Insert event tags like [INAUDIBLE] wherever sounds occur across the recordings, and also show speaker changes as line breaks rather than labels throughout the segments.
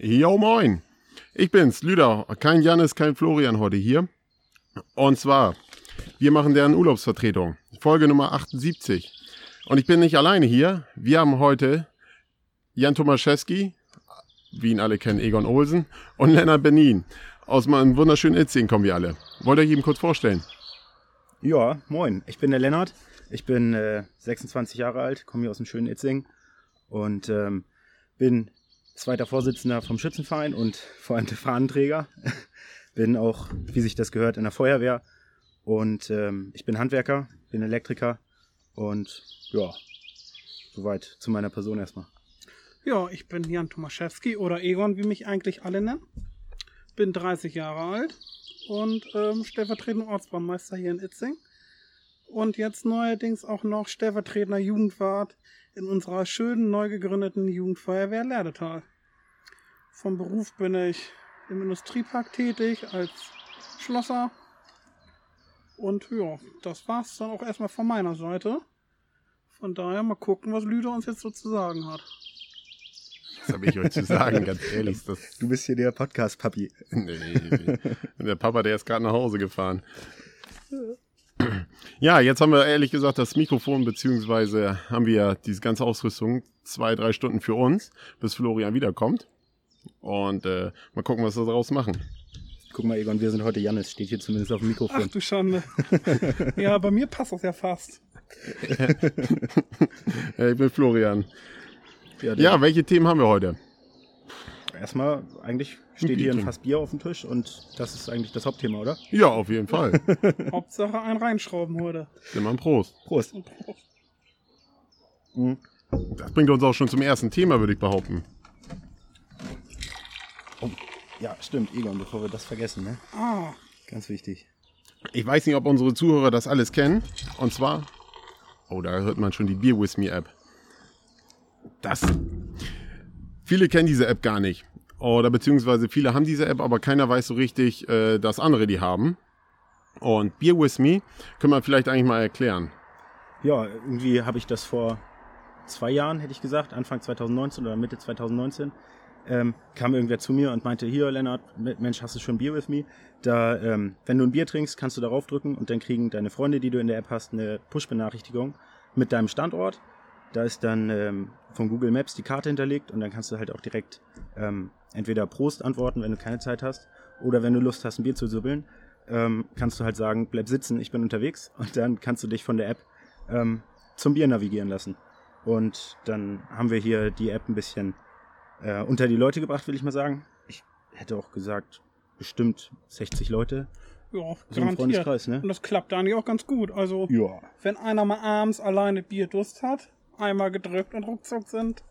Jo, moin. Ich bin's, Lüder. Kein Janis, kein Florian heute hier. Und zwar, wir machen deren Urlaubsvertretung. Folge Nummer 78. Und ich bin nicht alleine hier. Wir haben heute Jan Tomaszewski, wie ihn alle kennen, Egon Olsen und Lennart Benin. Aus meinem wunderschönen Itzing kommen wir alle. Wollt ihr euch eben kurz vorstellen?
Ja, moin. Ich bin der Lennart. Ich bin äh, 26 Jahre alt, komme hier aus dem schönen Itzing und ähm, bin zweiter Vorsitzender vom Schützenverein und vor allem der Fahnenträger. [LAUGHS] bin auch, wie sich das gehört, in der Feuerwehr und ähm, ich bin Handwerker, bin Elektriker und ja, soweit zu meiner Person erstmal.
Ja, ich bin Jan Tomaszewski oder Egon, wie mich eigentlich alle nennen. Bin 30 Jahre alt und ähm, stellvertretender Ortsbaumeister hier in Itzing. Und jetzt neuerdings auch noch stellvertretender Jugendwart in unserer schönen neu gegründeten Jugendfeuerwehr Lerdetal. Vom Beruf bin ich im Industriepark tätig als Schlosser. Und ja, das war's dann auch erstmal von meiner Seite. Von daher mal gucken, was Lüder uns jetzt so zu sagen hat.
Was habe ich euch zu sagen, ganz ehrlich. Das
Du bist hier der Podcast-Papi.
nee, der Papa, der ist gerade nach Hause gefahren. Ja, jetzt haben wir ehrlich gesagt das Mikrofon, beziehungsweise haben wir diese ganze Ausrüstung zwei, drei Stunden für uns, bis Florian wiederkommt. Und äh, mal gucken, was wir daraus machen.
Guck mal, Egon, wir sind heute Janis, steht hier zumindest auf dem
Ach
Mikrofon.
du Schande. [LAUGHS] ja, bei mir passt das ja fast. [LAUGHS]
Ich bin Florian.
Ja,
Ja, welche Themen haben wir heute?
Erstmal, eigentlich steht hier ein. Fass Bier auf dem Tisch und das ist eigentlich das Hauptthema, oder?
Ja, auf jeden Fall. [LAUGHS]
Hauptsache ein reinschrauben heute.
Immer ein Prost.
Prost. Mhm.
Das bringt uns auch schon zum ersten Thema, würde ich behaupten.
Ja, stimmt, Egon, bevor wir das vergessen, ne?
Ah,
Ganz wichtig.
Ich weiß nicht, ob unsere Zuhörer das alles kennen. Und zwar, oh, da hört man schon die Beer With Me App. Das. Viele kennen diese App gar nicht. Oder beziehungsweise viele haben diese App, aber keiner weiß so richtig, äh, dass andere die haben. Und Beer With Me können wir vielleicht eigentlich mal erklären.
Ja, irgendwie habe ich das vor zwei Jahren, hätte ich gesagt, Anfang 2019 oder Mitte 2019, ähm, kam irgendwer zu mir und meinte, hier Lennart, Mensch, hast du schon Bier with me? Da, ähm, wenn du ein Bier trinkst, kannst du darauf drücken und dann kriegen deine Freunde, die du in der App hast, eine Push-Benachrichtigung mit deinem Standort. Da ist dann ähm, von Google Maps die Karte hinterlegt und dann kannst du halt auch direkt ähm, entweder Prost antworten, wenn du keine Zeit hast, oder wenn du Lust hast, ein Bier zu subbeln, ähm, kannst du halt sagen, bleib sitzen, ich bin unterwegs [LAUGHS] und dann kannst du dich von der App ähm, zum Bier navigieren lassen. Und dann haben wir hier die App ein bisschen äh, unter die Leute gebracht, will ich mal sagen. Ich hätte auch gesagt, bestimmt 60 Leute.
ja,
So
garantiert.
Freundeskreis, ne?
Und das klappt eigentlich auch ganz gut. Also,
Ja.
wenn einer mal abends alleine Bierdurst hat, einmal gedrückt und ruckzuck sind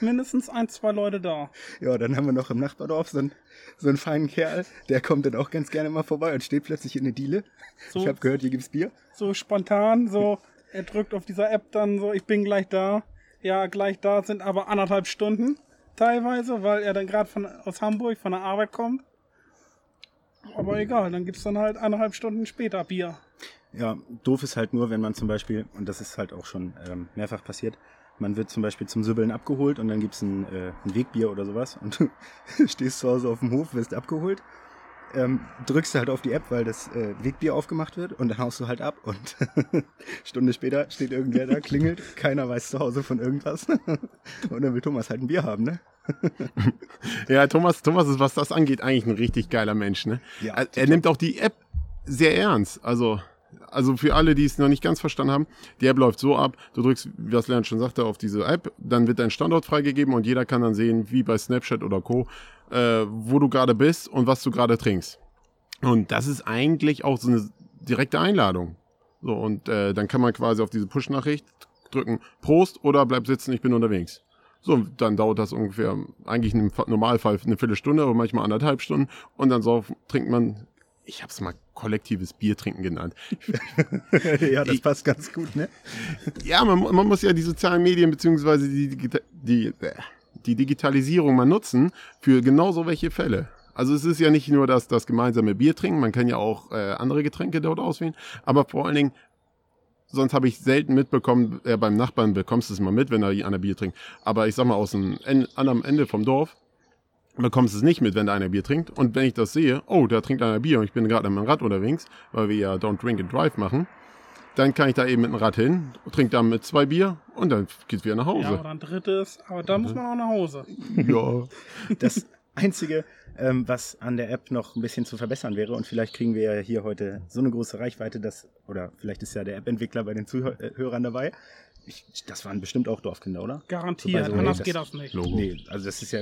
mindestens ein, zwei Leute da.
Ja, dann haben wir noch im Nachbardorf so einen, so einen feinen Kerl, der kommt dann auch ganz gerne mal vorbei und steht plötzlich in der Diele.
So,
Ich habe gehört, hier gibt's Bier.
so spontan, so, er drückt auf dieser App dann so, ich bin gleich da. Ja, gleich da sind aber anderthalb Stunden teilweise, weil er dann gerade aus Hamburg von der Arbeit kommt. Aber egal, dann gibt's dann halt anderthalb Stunden später Bier.
Ja, doof ist halt nur, wenn man zum Beispiel, und das ist halt auch schon ähm, mehrfach passiert, man wird zum Beispiel zum Sübbeln abgeholt und dann gibt's ein, äh, ein Wegbier oder sowas und du [LAUGHS] stehst zu Hause auf dem Hof, wirst abgeholt, ähm, drückst du halt auf die App, weil das äh, Wegbier aufgemacht wird und dann haust du halt ab und [LAUGHS] Stunde später steht irgendwer da, klingelt, keiner weiß zu Hause von irgendwas [LAUGHS] und dann will Thomas halt ein Bier haben, ne?
Ja, Thomas, Thomas ist, was das angeht, eigentlich ein richtig geiler Mensch. Ne?
Ja,
er, nimmt auch die App sehr ernst. Also, also für alle, die es noch nicht ganz verstanden haben, die App läuft so ab, du drückst, wie das Lernen schon sagte, auf diese App, dann wird dein Standort freigegeben und jeder kann dann sehen, wie bei Snapchat oder Co., äh, wo du gerade bist und was du gerade trinkst. Und das ist eigentlich auch so eine direkte Einladung. So, und äh, dann kann man quasi auf diese Push-Nachricht drücken, Prost oder bleib sitzen, ich bin unterwegs. So, dann dauert das ungefähr, eigentlich im Fa- Normalfall eine Viertelstunde, aber manchmal anderthalb Stunden. Und dann so trinkt man, ich habe es mal kollektives Bier trinken genannt. [LAUGHS]
ja, das passt ganz gut, ne?
Ja, man, man muss ja die sozialen Medien beziehungsweise die, die, die Digitalisierung mal nutzen für genau so welche Fälle. Also es ist ja nicht nur das, das gemeinsame Bier trinken, man kann ja auch äh, andere Getränke dort auswählen, aber vor allen Dingen, sonst habe ich selten mitbekommen, äh, beim Nachbarn bekommst du es mal mit, wenn er einer Bier trinkt, aber ich sag mal aus dem en anderen Ende vom Dorf, bekommst es nicht mit, wenn da einer Bier trinkt. Und wenn ich das sehe, oh, da trinkt einer Bier und ich bin gerade am Rad unterwegs, weil wir ja Don't Drink and Drive machen, dann kann ich da eben mit dem Rad hin, trinke dann mit zwei Bier und dann geht's wieder nach
Ja,
Hause.
oder ein drittes, aber dann muss man auch nach Hause. [LAUGHS]
Ja.
Das Einzige, ähm, was an der App noch ein bisschen zu verbessern wäre, und vielleicht kriegen wir ja hier heute so eine große Reichweite, dass, oder vielleicht ist ja der App-Entwickler bei den Zuhörern dabei. Ich, das waren bestimmt auch Dorfkinder, oder?
Garantiert,
so,
anders
nee,
geht
das-
das nicht.
Logo.
Nee, also das ist ja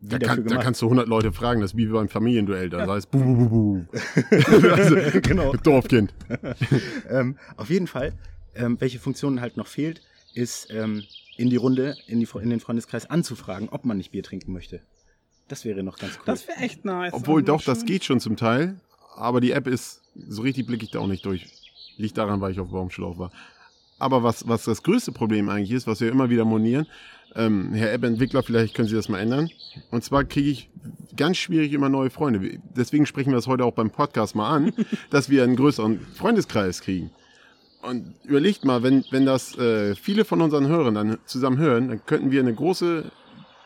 Da,
dafür
kann, da kannst du 100 Leute fragen, das ist wie beim Familienduell. Da heißt bu, bu, bu, bu. [LAUGHS] also, [LAUGHS]
Genau.
Dorfkind. [LAUGHS]
ähm, auf jeden Fall, ähm, welche Funktion halt noch fehlt, ist ähm, in die Runde, in, die, in den Freundeskreis anzufragen, ob man nicht Bier trinken möchte. Das wäre noch ganz cool.
Das wäre echt nice.
Obwohl doch, das
schön-
geht schon zum Teil. Aber die App ist, so richtig blicke ich da auch nicht durch. Liegt daran, weil ich auf Baumschlauch war. Aber was, was das größte Problem eigentlich ist, was wir immer wieder monieren, ähm, Herr App-Entwickler, vielleicht können Sie das mal ändern. Und zwar kriege ich ganz schwierig immer neue Freunde. Deswegen sprechen wir das heute auch beim Podcast mal an, [LAUGHS] dass wir einen größeren Freundeskreis kriegen. Und überlegt mal, wenn, wenn das äh, viele von unseren Hörern dann zusammen hören, dann könnten wir eine große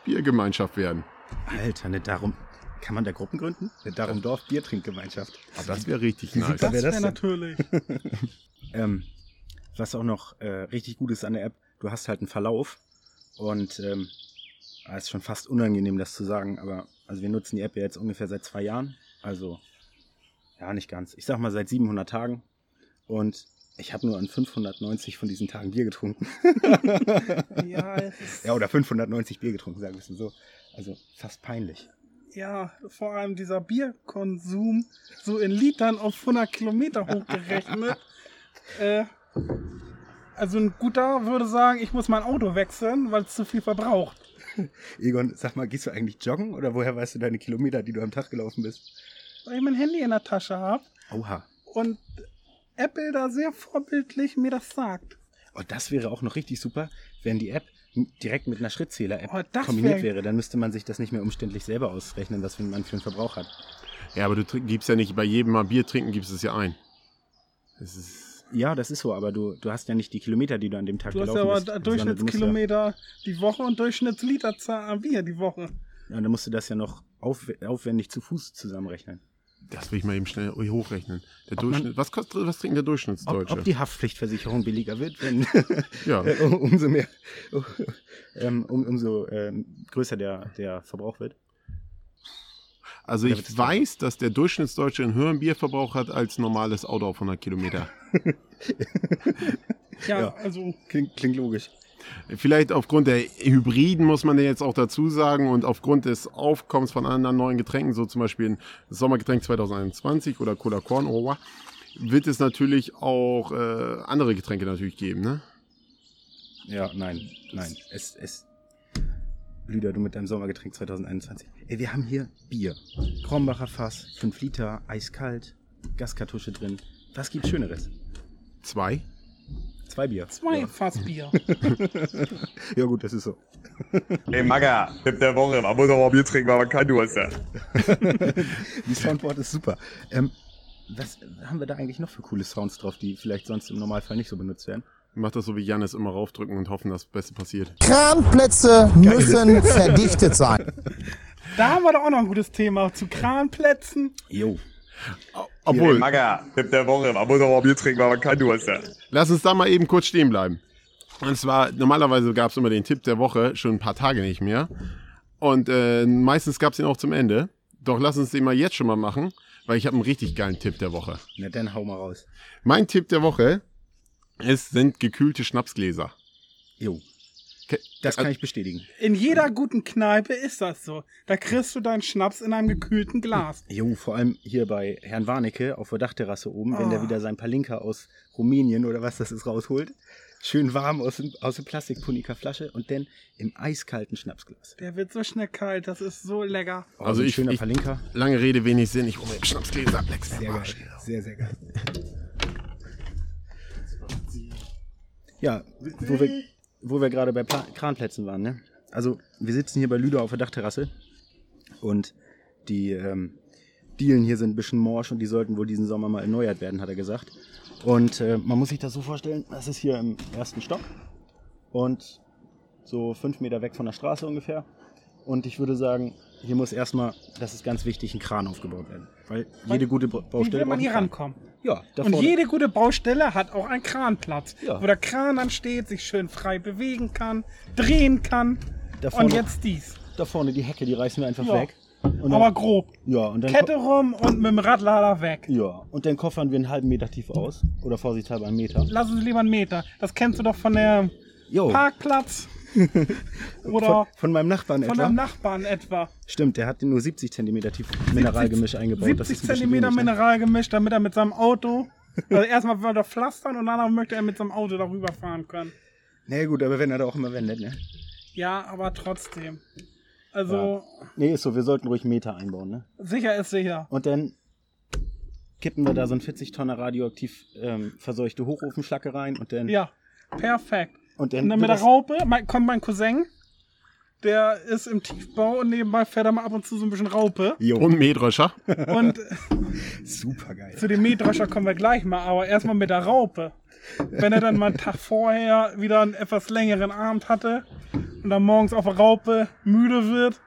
Biergemeinschaft werden.
Alter, nicht darum. Kann man da Gruppen gründen? Nicht darum Dorf Biertrinkgemeinschaft.
Aber das wäre richtig
Wie
nice.
Das wäre
das denn?
natürlich. [LAUGHS]
Ähm, was auch noch äh, richtig gut ist an der App, du hast halt einen Verlauf und ähm, ah, ist schon fast unangenehm, das zu sagen, aber also wir nutzen die App ja jetzt ungefähr seit zwei Jahren, also ja, nicht ganz. Ich sag mal seit 700 Tagen und ich habe nur an 590 von diesen Tagen Bier getrunken. [LAUGHS]
ja, [LAUGHS]
Ja, oder 590 Bier getrunken, sagen wir es so. Also fast peinlich.
ja, vor allem dieser Bierkonsum so in Litern auf 100 Kilometer hochgerechnet. [LAUGHS] äh, also ein guter würde sagen, ich muss mein Auto wechseln, weil es zu viel verbraucht. [LAUGHS]
Egon, sag mal, gehst du eigentlich joggen oder woher weißt du deine Kilometer, die du am Tag gelaufen bist?
Weil ich mein Handy in der Tasche habe
Oha.
und Apple da sehr vorbildlich mir das sagt.
Oh, das wäre auch noch richtig super, wenn die App direkt mit einer Schrittzähler-App
Oh,
kombiniert
wär-
wäre. Dann müsste man sich das nicht mehr umständlich selber ausrechnen, was man für einen Verbrauch hat.
Ja, aber du gibst ja nicht bei jedem Mal Bier trinken, gibst es ja ein. Das ist,
Ja, das ist so, aber du, du hast ja nicht die Kilometer, die du an dem Tag
Du hast
gelaufen
ja aber
bist. du musst
Durchschnittskilometer die Woche und Durchschnittsliterzahl an Bier die Woche.
Ja, ja, dann musst du das ja noch auf, aufwendig zu Fuß zusammenrechnen.
das will ich mal eben schnell hochrechnen. Der
Ob man-
Durchschnitt, was kostet, was trinkt der
Ob,
Durchschnittsdeutsche?
ob die Haftpflichtversicherung billiger wird, wenn [LAUGHS]
ja, [LAUGHS]
um- umso mehr, [LAUGHS] um, umso ähm, größer der, der Verbrauch wird.
Also ich
es
weiß, dass der Durchschnittsdeutsche einen höheren Bierverbrauch hat als normales Auto auf 100 Kilometer. [LAUGHS]
Ja,
Ja.
also
Klingt, klingt logisch.
Vielleicht aufgrund der Hybriden, muss man ja jetzt auch dazu sagen, und aufgrund des Aufkommens von anderen neuen Getränken, so zum Beispiel ein Sommergetränk 2021 oder Cola Corn, oh, wow, wird es natürlich auch äh, andere Getränke natürlich geben, ne?
Ja, nein, nein. Es, es. Lüder, du mit deinem Sommergetränk 2021. Ey, wir haben hier Bier. Krombacher Fass, 5 Liter, eiskalt, Gaskartusche drin. Was gibt's Schöneres?
Zwei.
Zwei Bier.
zwei
Ja.
Fassbier. [LAUGHS]
ja, gut, das ist so.
Ey, Maga, Tipp der Woche. Man muss auch mal Bier trinken, weil man kein Durst hat. [LAUGHS]
Die Soundboard ist super. Ähm, was haben wir da eigentlich noch für coole Sounds drauf, die vielleicht sonst im Normalfall nicht so benutzt werden?
Mach das so wie Jannis immer raufdrücken und hoffen, dass das Beste passiert.
Kranplätze müssen verdichtet sein. [LAUGHS]
Da haben wir doch auch noch ein gutes Thema zu Kranplätzen.
Jo.
Obwohl,
Maga, Tipp der Woche. Man muss auch mal Bier trinken, weil man kein Durst hat.
lass uns da mal eben kurz stehen bleiben. Und zwar, normalerweise gab es immer den Tipp der Woche, schon ein paar Tage nicht mehr. Und äh, meistens gab es ihn auch zum Ende. Doch lass uns den mal jetzt schon mal machen, weil ich habe einen richtig geilen Tipp der Woche.
Na, dann hau mal raus.
Mein Tipp der Woche ist, sind gekühlte Schnapsgläser.
Jo. Das kann
äh,
ich bestätigen.
In jeder guten Kneipe ist das so. Da kriegst du deinen Schnaps in einem gekühlten Glas.
Jo, vor allem hier bei Herrn Warnecke auf der Dachterrasse oben, wenn der
Ah.
wieder sein Palinka aus Rumänien oder was das ist rausholt. Schön warm aus, dem, aus der Plastikpunika-Flasche und dann im eiskalten Schnapsglas.
Der wird so schnell kalt, das ist so lecker.
Oh,
Also ich-
schöner
ich-
Palinka.
Lange Rede, wenig Sinn. Ich hole mir Schnapsgläser. Lex
Sehr geil. Sehr, sehr geil. Ja, wo wir, wo wir gerade bei Kranplätzen waren, ne? Also, wir sitzen hier bei Lüder auf der Dachterrasse und die ähm, Dielen hier sind ein bisschen morsch und die sollten wohl diesen Sommer mal erneuert werden, hat er gesagt. Und äh, man muss sich das so vorstellen, das ist hier im ersten Stock und so fünf Meter weg von der Straße ungefähr Und ich würde sagen, hier muss erstmal, das ist ganz wichtig, ein Kran aufgebaut werden. Weil jede gute Ba-
Wie
Baustelle
will man hier rankommen?
Ja, da
Und jede gute Baustelle hat auch einen Kranplatz,
Ja.
wo der Kran dann steht, sich schön frei bewegen kann, drehen kann.
Da vorne,
Und jetzt dies.
da vorne die Hecke, die reißen wir einfach
Ja.
weg. Und dann,
Aber grob.
ja, und dann,
Kette rum und mit dem Radlader weg.
ja, und dann koffern wir einen halben Meter tief aus. Oder vorsichtshalber einen Meter.
Lass uns lieber einen Meter. Das kennst du doch von der
Jo,
Parkplatz. Oder
von, von meinem Nachbarn
von
etwa.
deinem Nachbarn etwa.
Stimmt, der hat nur 70 cm tief Mineralgemisch eingebaut. Das
70
ist ein wenig, ne?
Mineralgemisch, damit er mit seinem Auto. Also erstmal will er pflastern und danach möchte er mit seinem Auto darüber fahren können.
Na nee, gut, aber wenn er da auch immer wendet, ne?
Ja, aber trotzdem. Also,
Nee, ist so, wir sollten ruhig Meter einbauen, ne?
sicher ist sicher.
Und dann kippen wir da so ein 40 Tonner radioaktiv ähm, verseuchte Hochofenschlacke rein und dann.
Ja, perfekt.
Und dann
mit der Raupe mein, kommt mein Cousin. Der ist im Tiefbau und nebenbei fährt er mal ab und zu so ein bisschen Raupe.
Jo,
Und Mähdrescher.
Und [LAUGHS]
super geil.
zu dem Mähdrescher kommen wir gleich mal, aber erstmal mit der Raupe. Wenn er dann mal einen Tag vorher wieder einen etwas längeren Abend hatte und dann morgens auf der Raupe müde wird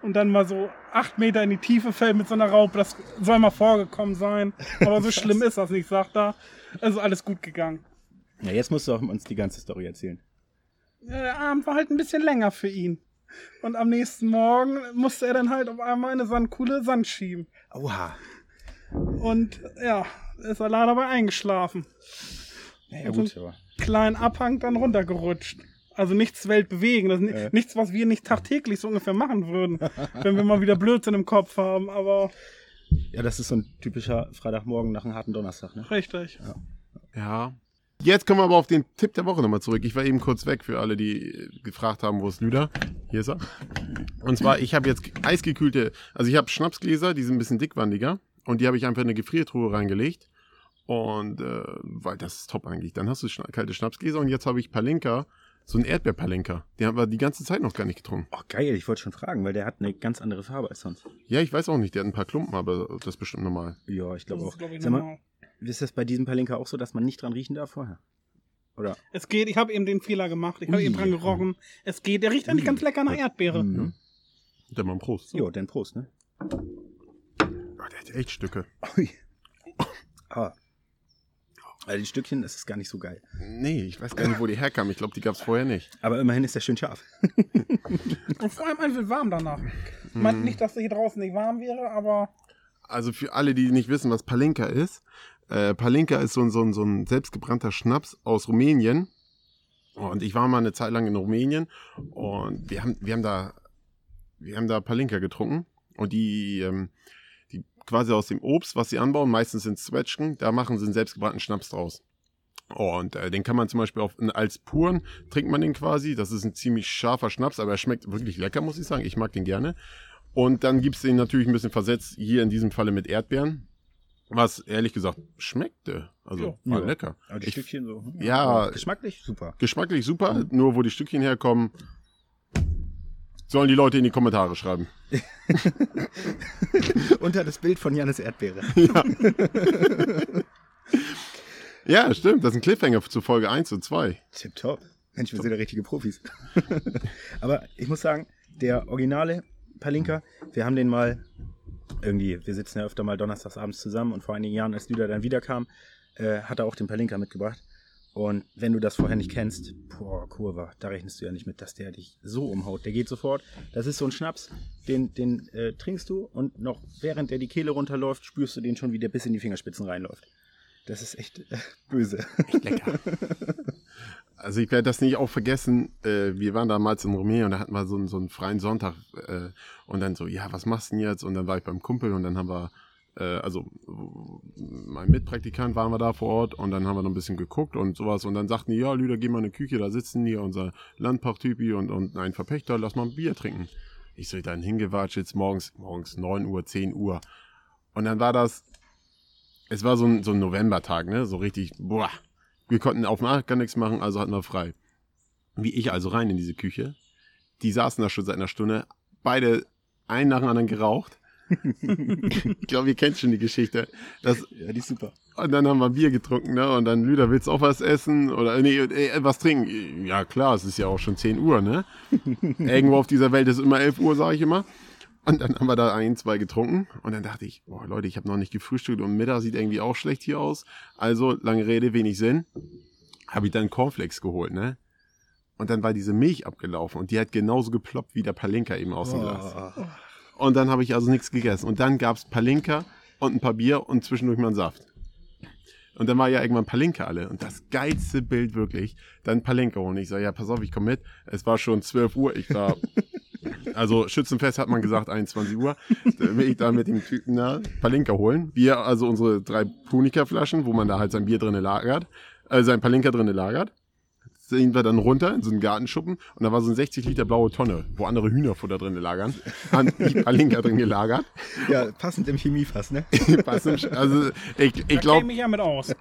und dann mal so acht Meter in die Tiefe fällt mit so einer Raupe, das soll mal vorgekommen sein. Aber so [LAUGHS] schlimm ist das nicht, sagt er. Es ist alles gut gegangen.
Ja, jetzt musst du auch uns die ganze Story erzählen.
Ja, der Abend war halt ein bisschen länger für ihn. Und am nächsten Morgen musste er dann halt auf einmal eine Sandkuhle Sand schieben.
Oha.
Und ja, ist er leider dabei eingeschlafen.
Ja, gut, aber.
Kleinen Abhang dann runtergerutscht. Also nichts weltbewegen. Das ist ni-
Äh.
nichts, was wir nicht tagtäglich so ungefähr machen würden, [LAUGHS] wenn wir mal wieder Blödsinn im Kopf haben. Aber
Ja, das ist so ein typischer Freitagmorgen nach einem harten Donnerstag, ne?
richtig.
Ja. Jetzt kommen wir aber auf den Tipp der Woche nochmal zurück. Ich war eben kurz weg für alle, die gefragt haben, wo ist Lüder? Hier ist er. Und zwar, ich habe jetzt eisgekühlte, also ich habe Schnapsgläser, die sind ein bisschen dickwandiger. Und die habe ich einfach in eine Gefriertruhe reingelegt. Und äh, weil das ist top eigentlich. Dann hast du schna kalte Schnapsgläser und jetzt habe ich Palinka, so ein Erdbeerpalinka. Den haben wir die ganze Zeit noch gar nicht getrunken.
Oh, geil, ich wollte schon fragen, weil der hat eine ganz andere Farbe als sonst.
Ja, ich weiß auch nicht, der hat ein paar Klumpen, aber das ist bestimmt normal.
Ja, ich glaube
ist,
auch.
glaube ich,
Sag mal,
normal.
Ist das bei diesem Palinka auch so, dass man nicht dran riechen darf vorher? Oder?
Es geht, ich habe eben den Fehler gemacht. Ich habe eben dran gerochen. Es geht, der riecht eigentlich ganz lecker nach Erdbeere.
Mhm.
Der mal Prost.
Jo, dann Prost, ne?
Oh, der hat echt Stücke.
Ui. Ah. Also die Stückchen, das ist gar nicht so geil.
Nee, ich weiß gar nicht, wo die herkamen. Ich glaube, die gab es vorher nicht.
Aber immerhin ist der schön scharf. [LAUGHS]
Und vor allem einfach warm danach. Ich
Mhm.
meine nicht, dass hier draußen nicht warm wäre, aber
Also für alle, die nicht wissen, was Palinka ist. Äh, Palinka ist so, ein- so, so ein selbstgebrannter Schnaps aus Rumänien. Und ich war mal eine Zeit lang in Rumänien und wir haben, wir haben da, wir haben da Palinka getrunken. Und die, ähm, die quasi aus dem Obst, was sie anbauen, meistens sind Zwetschgen, da machen sie einen selbstgebrannten Schnaps draus. Und äh, den kann man zum Beispiel auf, als puren trinkt man den quasi. Das ist ein ziemlich scharfer Schnaps, aber er schmeckt wirklich lecker, muss ich sagen. Ich mag den gerne. Und dann gibt's den natürlich ein bisschen versetzt, hier in diesem Falle mit Erdbeeren. Was ehrlich gesagt schmeckte. Also
Ja.
war
Ja.
lecker.
Aber die
Ich-
Stückchen so. hm,
Ja.
Geschmacklich super.
Geschmacklich super, nur wo die Stückchen herkommen, sollen die Leute in die Kommentare schreiben. [LAUGHS]
Unter das Bild von Janis Erdbeere. [LAUGHS]
Ja, stimmt, das ist ein Cliffhanger zu Folge 1 und 2.
Tipptopp. Mensch, wir sind ja richtige Profis. [LAUGHS] Aber ich muss sagen, der originale Palinka, wir haben den mal irgendwie, wir sitzen ja öfter mal donnerstags abends zusammen und vor einigen Jahren, als Lüder dann wiederkam, äh, hat er auch den Palinka mitgebracht. Und wenn du das vorher nicht kennst, boah, Kurva, da rechnest du ja nicht mit, dass der dich so umhaut. Der geht sofort. Das ist so ein Schnaps, den, den äh, trinkst du und noch während der die Kehle runterläuft, spürst du den schon, wie der bis in die Fingerspitzen reinläuft. Das ist echt äh, böse.
Lecker. [LAUGHS] Also ich werde das nicht auch vergessen. Äh, wir waren damals in Rumänien und da hatten wir so einen, so einen freien Sonntag äh, und dann so, ja, was machst du denn jetzt? Und dann war ich beim Kumpel und dann haben wir, äh, also mein Mitpraktikant waren wir da vor Ort und dann haben wir noch ein bisschen geguckt und sowas und dann sagten die, ja, Lüder, geh mal in die Küche, da sitzen hier unser Landpachttypi und, und ein Verpächter, lass mal ein Bier trinken. Ich so, dann hingewatscht jetzt morgens, morgens 9 Uhr, 10 Uhr. Und dann war das, es war so ein, so ein Novembertag, ne, so richtig, boah, wir konnten auf dem Markt gar nichts machen, also hatten wir frei. Wie ich also rein in diese Küche. Die saßen da schon seit einer Stunde, beide einen nach dem anderen geraucht. [LAUGHS] ich glaube, ihr kennt schon die Geschichte. Das,
Ja, die ist super.
und dann haben wir Bier getrunken, ne? Und dann, Lüder, willst du auch was essen? Oder, nee, äh, was trinken? Ja, klar, es ist ja auch schon 10 Uhr, ne? [LAUGHS] Irgendwo auf dieser Welt ist immer 11 Uhr, sage ich immer. Und dann haben wir da ein, zwei getrunken. Und dann dachte ich, boah, Leute, ich habe noch nicht gefrühstückt und Mittag sieht irgendwie auch schlecht hier aus. Also, lange Rede, wenig Sinn. Habe ich dann Cornflakes geholt, ne? Und dann war diese Milch abgelaufen und die hat genauso geploppt wie der Palinka eben aus dem Glas.
Oh.
Und dann habe ich also nichts gegessen. Und dann gab's Palinka und ein paar Bier und zwischendurch mal einen Saft. Und dann war ja irgendwann Palinka alle. Und das geilste Bild wirklich, dann Palinka holen. Ich sage, ja, pass auf, ich komme mit. Es war schon 12 Uhr. Ich war, [LAUGHS] also Schützenfest hat man gesagt, 21 Uhr. Da will ich da mit dem Typen da Palinka holen. Wir, also unsere drei Punika-Flaschen, wo man da halt sein Bier drinne lagert, äh, sein Palinka drinne lagert. Sind wir dann runter in so einen Gartenschuppen und da war so eine 60 Liter blaue Tonne, wo andere Hühnerfutter drin lagern. Haben die [LAUGHS] Palinka drin gelagert.
Ja, passend im Chemiefass, ne? [LAUGHS]
Also ich, ich
Da
glaube,
käme ich ja mit aus.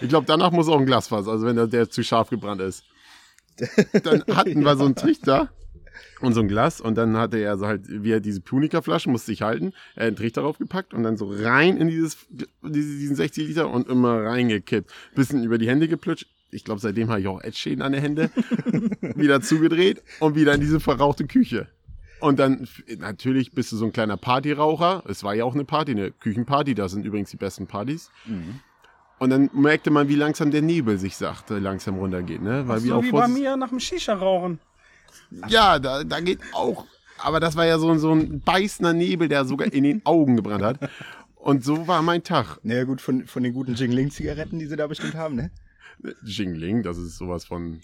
ich glaube, danach muss auch ein Glasfass, also wenn der, der zu scharf gebrannt ist. [LAUGHS] Dann hatten wir so einen Trichter und so ein Glas und dann hatte er so halt, wie er diese Punika-Flaschen, musste ich halten, er hat einen Trichter draufgepackt und dann so rein in dieses, diese- diesen 60 Liter und immer reingekippt. Bisschen über die Hände geplutscht. Ich glaube, seitdem habe ich auch Edschäden an den Hände. [LAUGHS] wieder zugedreht und wieder in diese verrauchte Küche. Und dann, natürlich bist du so ein kleiner Partyraucher. Es war ja auch eine Party, eine Küchenparty. Da sind übrigens die besten Partys. Und dann merkte man, wie langsam der Nebel sich sachte, langsam runtergeht, ne? Weil
So
auch
wie bei mir nach dem Shisha-Rauchen.
Ja, da, da geht auch. Aber das war ja so, so ein beißender Nebel, der sogar in den Augen gebrannt hat. Und so war mein Tag.
Naja, gut, von, von den guten Jingling-Zigaretten, die sie da bestimmt haben, ne?
Jingling, das ist sowas von.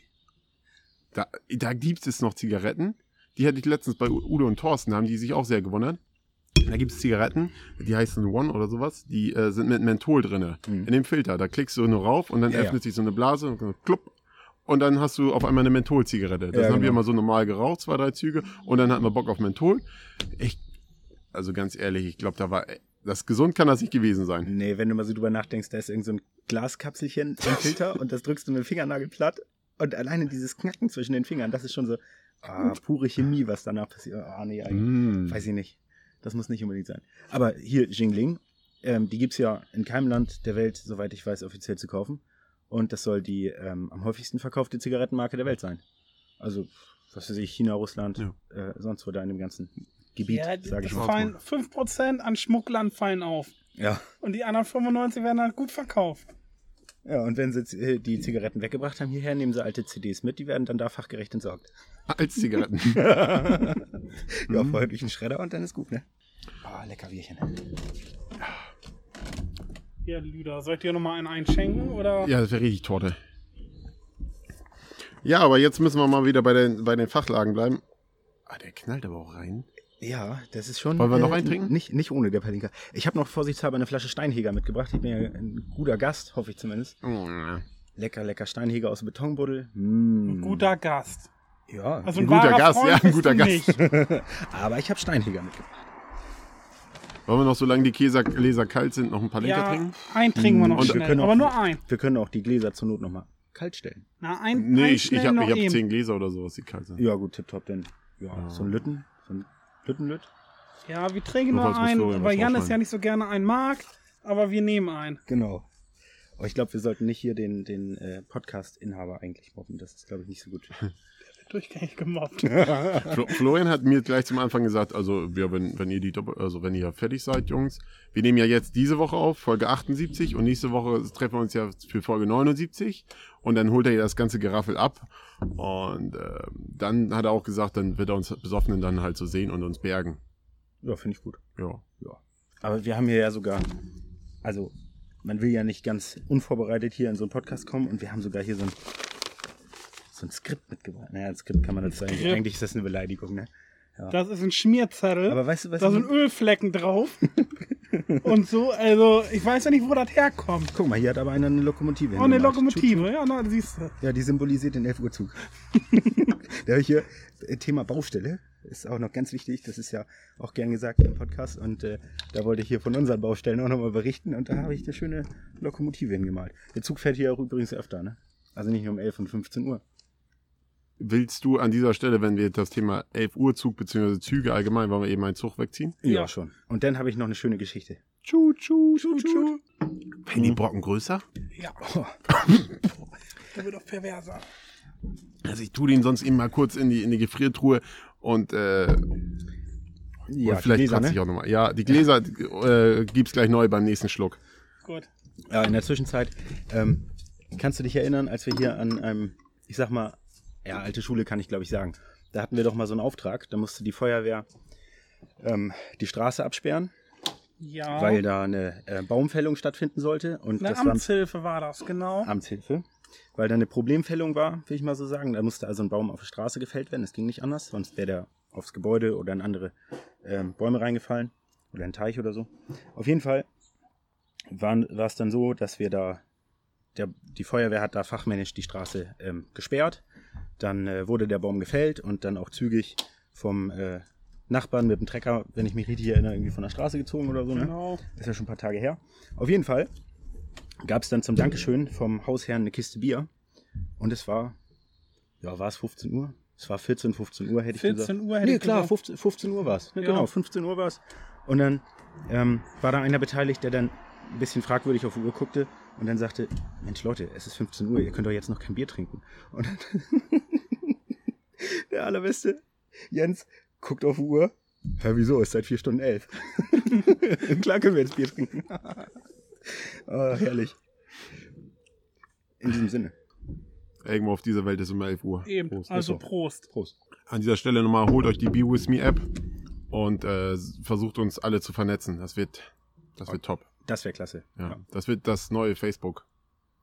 Da, da gibt es noch Zigaretten. Die hatte ich letztens bei Udo und Thorsten, haben die sich auch sehr gewundert. Da gibt es Zigaretten, die heißen One oder sowas, die äh, sind mit Menthol drinne in dem Filter. Da klickst du nur rauf und dann
Mhm. Ja, ja.
öffnet sich so eine Blase und klupp. Und dann hast du auf einmal eine Mentholzigarette. Das
Ja,
haben wir
genau.
immer so normal geraucht, zwei, drei Züge. Und dann hatten wir Bock auf Menthol. Ich, also ganz ehrlich, ich glaube, da war, das gesund kann das nicht gewesen sein.
Nee, wenn du mal so drüber nachdenkst, da ist irgend so ein Glaskapselchen im Filter und das drückst du mit dem Fingernagel platt und alleine dieses Knacken zwischen den Fingern, das ist schon so ah, pure Chemie, was danach passiert. Ah, nee, eigentlich.
Mm.
Weiß ich nicht. Das muss nicht unbedingt sein. Aber hier, Jingling, ähm, die gibt's ja in keinem Land der Welt, soweit ich weiß, offiziell zu kaufen. Und das soll die ähm, am häufigsten verkaufte Zigarettenmarke der Welt sein. Also, was weiß ich, China, Russland,
Ja.
äh, sonst wo da in dem ganzen Gebiet,
Ja,
sage ich mal.
fallen, 5% an Schmugglern fallen auf.
Ja.
Und die anderen 95 werden halt gut verkauft.
Ja, und wenn sie äh, die Zigaretten weggebracht haben hierher, nehmen sie alte CDs mit, die werden dann da fachgerecht entsorgt.
Als Zigaretten. [LAUGHS] [LAUGHS]
Ja, vorher durch den Schredder und dann ist gut, ne? Ah, lecker Bierchen.
Hier, Lüder, soll ich dir nochmal einen einschenken? Oder?
Ja, das wäre richtig Torte. Ja, aber jetzt müssen wir mal wieder bei den, bei den Fachlagen bleiben. Ah, der knallt aber auch rein.
Ja, das ist schon.
Wollen wir noch einen trinken?
Nicht, nicht ohne der Palinka. Ich habe noch vorsichtshalber eine Flasche Steinheger mitgebracht. Ich bin ja ein guter Gast, hoffe ich zumindest.
Mm.
Lecker, lecker Steinheger aus dem Betonbuddel. Mm.
Ein guter Gast.
Ja,
Also
Ein
ein,
guter Gast,
Freund
ja, ein guter Gast. [LAUGHS]
Aber ich habe Steinheger mitgebracht.
Wollen wir noch, solange die Käser, Gläser kalt sind, noch ein paar Liter
Ja,
trinken?
einen trinken wir noch
Und
schnell.
können auch-
Aber nur ein.
Wir können auch die Gläser zur Not nochmal kalt stellen.
Na, ein,
Nee,
ein
ich, ich habe hab zehn Gläser oder sowas, die kalt sind.
Ja, gut, tipptopp, denn. Ja, so ein Lütten. So ein Lüttenlütt.
Ja, wir trinken nur einen, weil Jan es
rausschneiden.
ja nicht so gerne einen mag. Aber wir nehmen einen.
Genau. Aber ich glaube, wir sollten nicht hier den, den äh, Podcast-Inhaber eigentlich mobben. Das ist, glaube ich, nicht so gut. [LAUGHS]
Durchgängig gemobbt. [LAUGHS]
Flo Florian hat mir gleich zum Anfang gesagt, also ja, wenn, wenn ihr die Doppel also wenn ihr fertig seid, Jungs, wir nehmen ja jetzt diese Woche auf, Folge 78 und nächste Woche treffen wir uns ja für Folge 79 und dann holt er ja das ganze Geraffel ab und äh, dann hat er auch gesagt, dann wird er uns Besoffenen dann halt so sehen und uns bergen.
ja, finde ich gut.
Ja.
Ja. Aber wir haben hier ja sogar, also man will ja nicht ganz unvorbereitet hier in so einen Podcast kommen und wir haben sogar hier so ein, so ein Skript mitgebracht. Naja, ein Skript kann man das sagen.
Skript.
Eigentlich ist das eine Beleidigung, ne?
Das ist ein Schmierzettel.
Aber weißt du, was
da sind Ölflecken drauf. [LAUGHS] Und so, also ich weiß ja nicht, wo das herkommt.
Guck mal, hier hat aber einer eine Lokomotive.
Oh, eine. Lokomotive, ja, na, siehst du.
Ja, die symbolisiert den 11 Uhr Zug. da habe ich hier äh, Thema Baustelle. Ist auch noch ganz wichtig. Das ist ja auch gern gesagt im Podcast. Und äh, da wollte ich hier von unseren Baustellen auch nochmal berichten. Und da habe ich eine schöne Lokomotive hingemalt. Der Zug fährt hier auch übrigens öfter, ne? Also nicht nur um 11 und 15 Uhr.
Willst du an dieser Stelle, wenn wir das Thema 11 Uhr Zug bzw. Züge allgemein, wollen wir eben einen Zug wegziehen?
Ja,
Ja.
schon. Und dann habe ich noch eine schöne Geschichte.
Tschu, tschu, tschu, tschu. Werden die Brocken größer?
Ja,
Oh, [LAUGHS]
der wird auch perverser.
Also ich tue den sonst eben mal kurz in die, in die Gefriertruhe und, äh,
ja,
und
die
vielleicht
Gläser,
kratze
ne?
ich auch nochmal. Ja, die Gläser äh, gibt's gleich neu beim nächsten Schluck.
Gut.
Ja, in der Zwischenzeit, ähm, kannst du dich erinnern, als wir hier an einem, ich sag mal, ja, alte Schule kann ich glaube ich sagen, da hatten wir doch mal so einen Auftrag, da musste die Feuerwehr ähm, die Straße absperren,
Ja.
weil da eine äh, Baumfällung stattfinden sollte und
Eine
das war
Amtshilfe war das, genau.
Amtshilfe, weil da eine Problemfällung war, will ich mal so sagen. Da musste also ein Baum auf die Straße gefällt werden, das ging nicht anders, sonst wäre der aufs Gebäude oder in andere ähm, Bäume reingefallen oder ein Teich oder so. Auf jeden Fall war es dann so, dass wir da, der, die Feuerwehr hat da fachmännisch die Straße ähm, gesperrt. Dann äh, wurde der Baum gefällt und dann auch zügig vom äh, Nachbarn mit dem Trecker, wenn ich mich richtig erinnere, irgendwie von der Straße gezogen oder so. Ne?
Genau.
ist ja schon ein paar Tage her. Auf jeden Fall gab es dann zum Dankeschön vom Hausherrn eine Kiste Bier. Und es war, ja, war es 15 Uhr? Es war 14, 15 Uhr, hätte ich
14
gesagt.
Uhr hätte
nee,
ich
klar,
gesagt.
15, 15 Uhr war es. Ne,
Ja.
Genau, 15 Uhr war es. Und dann ähm, war da einer beteiligt, der dann ein bisschen fragwürdig auf die Uhr guckte und dann sagte, Mensch Leute, es ist 15 Uhr, ihr könnt doch jetzt noch kein Bier trinken. Und dann [LAUGHS] der allerbeste, Jens, guckt auf die Uhr. Hä, wieso? Ist seit vier Stunden elf. [LAUGHS] Klar können wir jetzt Bier trinken. [LAUGHS] Ah, herrlich. In diesem Sinne.
Irgendwo auf dieser Welt ist immer 11 Uhr.
Eben.
Prost,
also. Prost.
Prost.
An dieser Stelle nochmal, holt euch die Be With Me App und äh, versucht uns alle zu vernetzen. Das wird, das wird top.
Das wäre klasse.
Ja. Das wird das neue Facebook.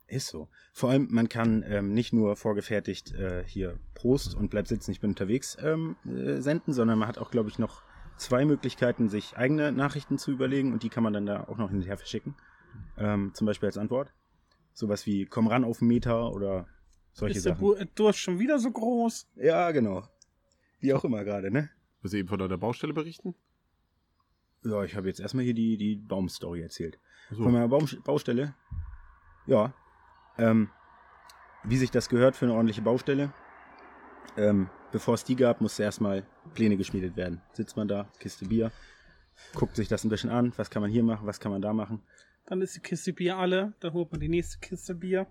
Ist so. Vor allem, man kann ähm, nicht nur vorgefertigt äh, hier Prost und bleib sitzen, ich bin unterwegs ähm, äh, senden, sondern man hat auch, glaube ich, noch zwei Möglichkeiten, sich eigene Nachrichten zu überlegen und die kann man dann da auch noch hinterher verschicken. Ähm, zum Beispiel als Antwort. Sowas wie komm ran auf den Meter oder solche
Ist der
Sachen.
Bu- Durst schon wieder so groß?
Ja, genau. Wie auch immer gerade, ne?
Willst du eben von der Baustelle berichten?
Ja, ich habe jetzt erstmal hier die, die Baumstory erzählt.
So.
Von meiner Baum Baustelle. Ja. Ähm, wie sich das gehört für eine ordentliche Baustelle. Ähm, bevor es die gab, musste erstmal Pläne geschmiedet werden. Sitzt man da, Kiste Bier, guckt sich das ein bisschen an, was kann man hier machen, was kann man da machen.
Dann ist die Kiste Bier alle, dann holt man die nächste Kiste Bier.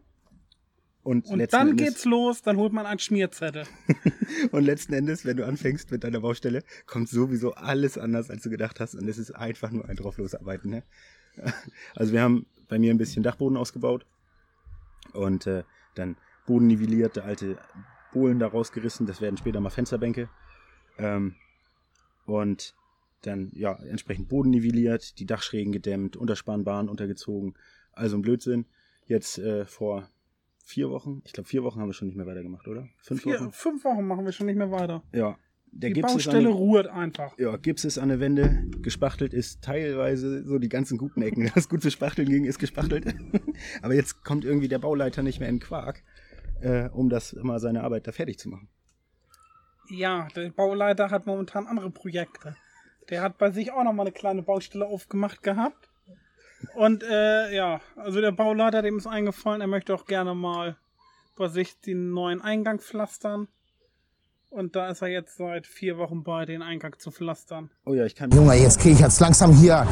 Und,
Und dann
Endes,
geht's los, dann holt man einen Schmierzettel. [LAUGHS]
Und letzten Endes, wenn du anfängst mit deiner Baustelle, kommt sowieso alles anders, als du gedacht hast. Und es ist einfach nur ein drauf losarbeiten. Ne? [LAUGHS] Also wir haben bei mir ein bisschen Dachboden ausgebaut und äh, dann Boden nivelliert, alte Bohlen da rausgerissen. Das werden später mal Fensterbänke. Ähm, und dann ja entsprechend Boden nivelliert, die Dachschrägen gedämmt, Unterspannbahn untergezogen. Also ein Blödsinn. Jetzt äh, vor vier Wochen, ich glaube vier Wochen haben wir schon nicht mehr weitergemacht, oder? Fünf
Vier,
Wochen?
fünf Wochen machen wir schon nicht mehr weiter.
Ja. Der
die
Gips
Baustelle
an
ruht einfach.
ja, Gips ist an der Wände, gespachtelt ist teilweise so die ganzen guten Ecken. [LAUGHS] Das gut zu spachteln ging, ist gespachtelt. [LAUGHS] Aber jetzt kommt irgendwie der Bauleiter nicht mehr in Quark, äh, um das mal seine Arbeit da fertig zu machen.
Ja, der Bauleiter hat momentan andere Projekte. Der hat bei sich auch noch mal eine kleine Baustelle aufgemacht gehabt. Und äh, ja, also der Bauleiter, dem ist eingefallen, er möchte auch gerne mal bei sich den neuen Eingang pflastern. Und da ist er jetzt seit vier Wochen bei, den Eingang zu pflastern.
Oh ja, ich kann.
Junge, jetzt kriege ich jetzt langsam hier.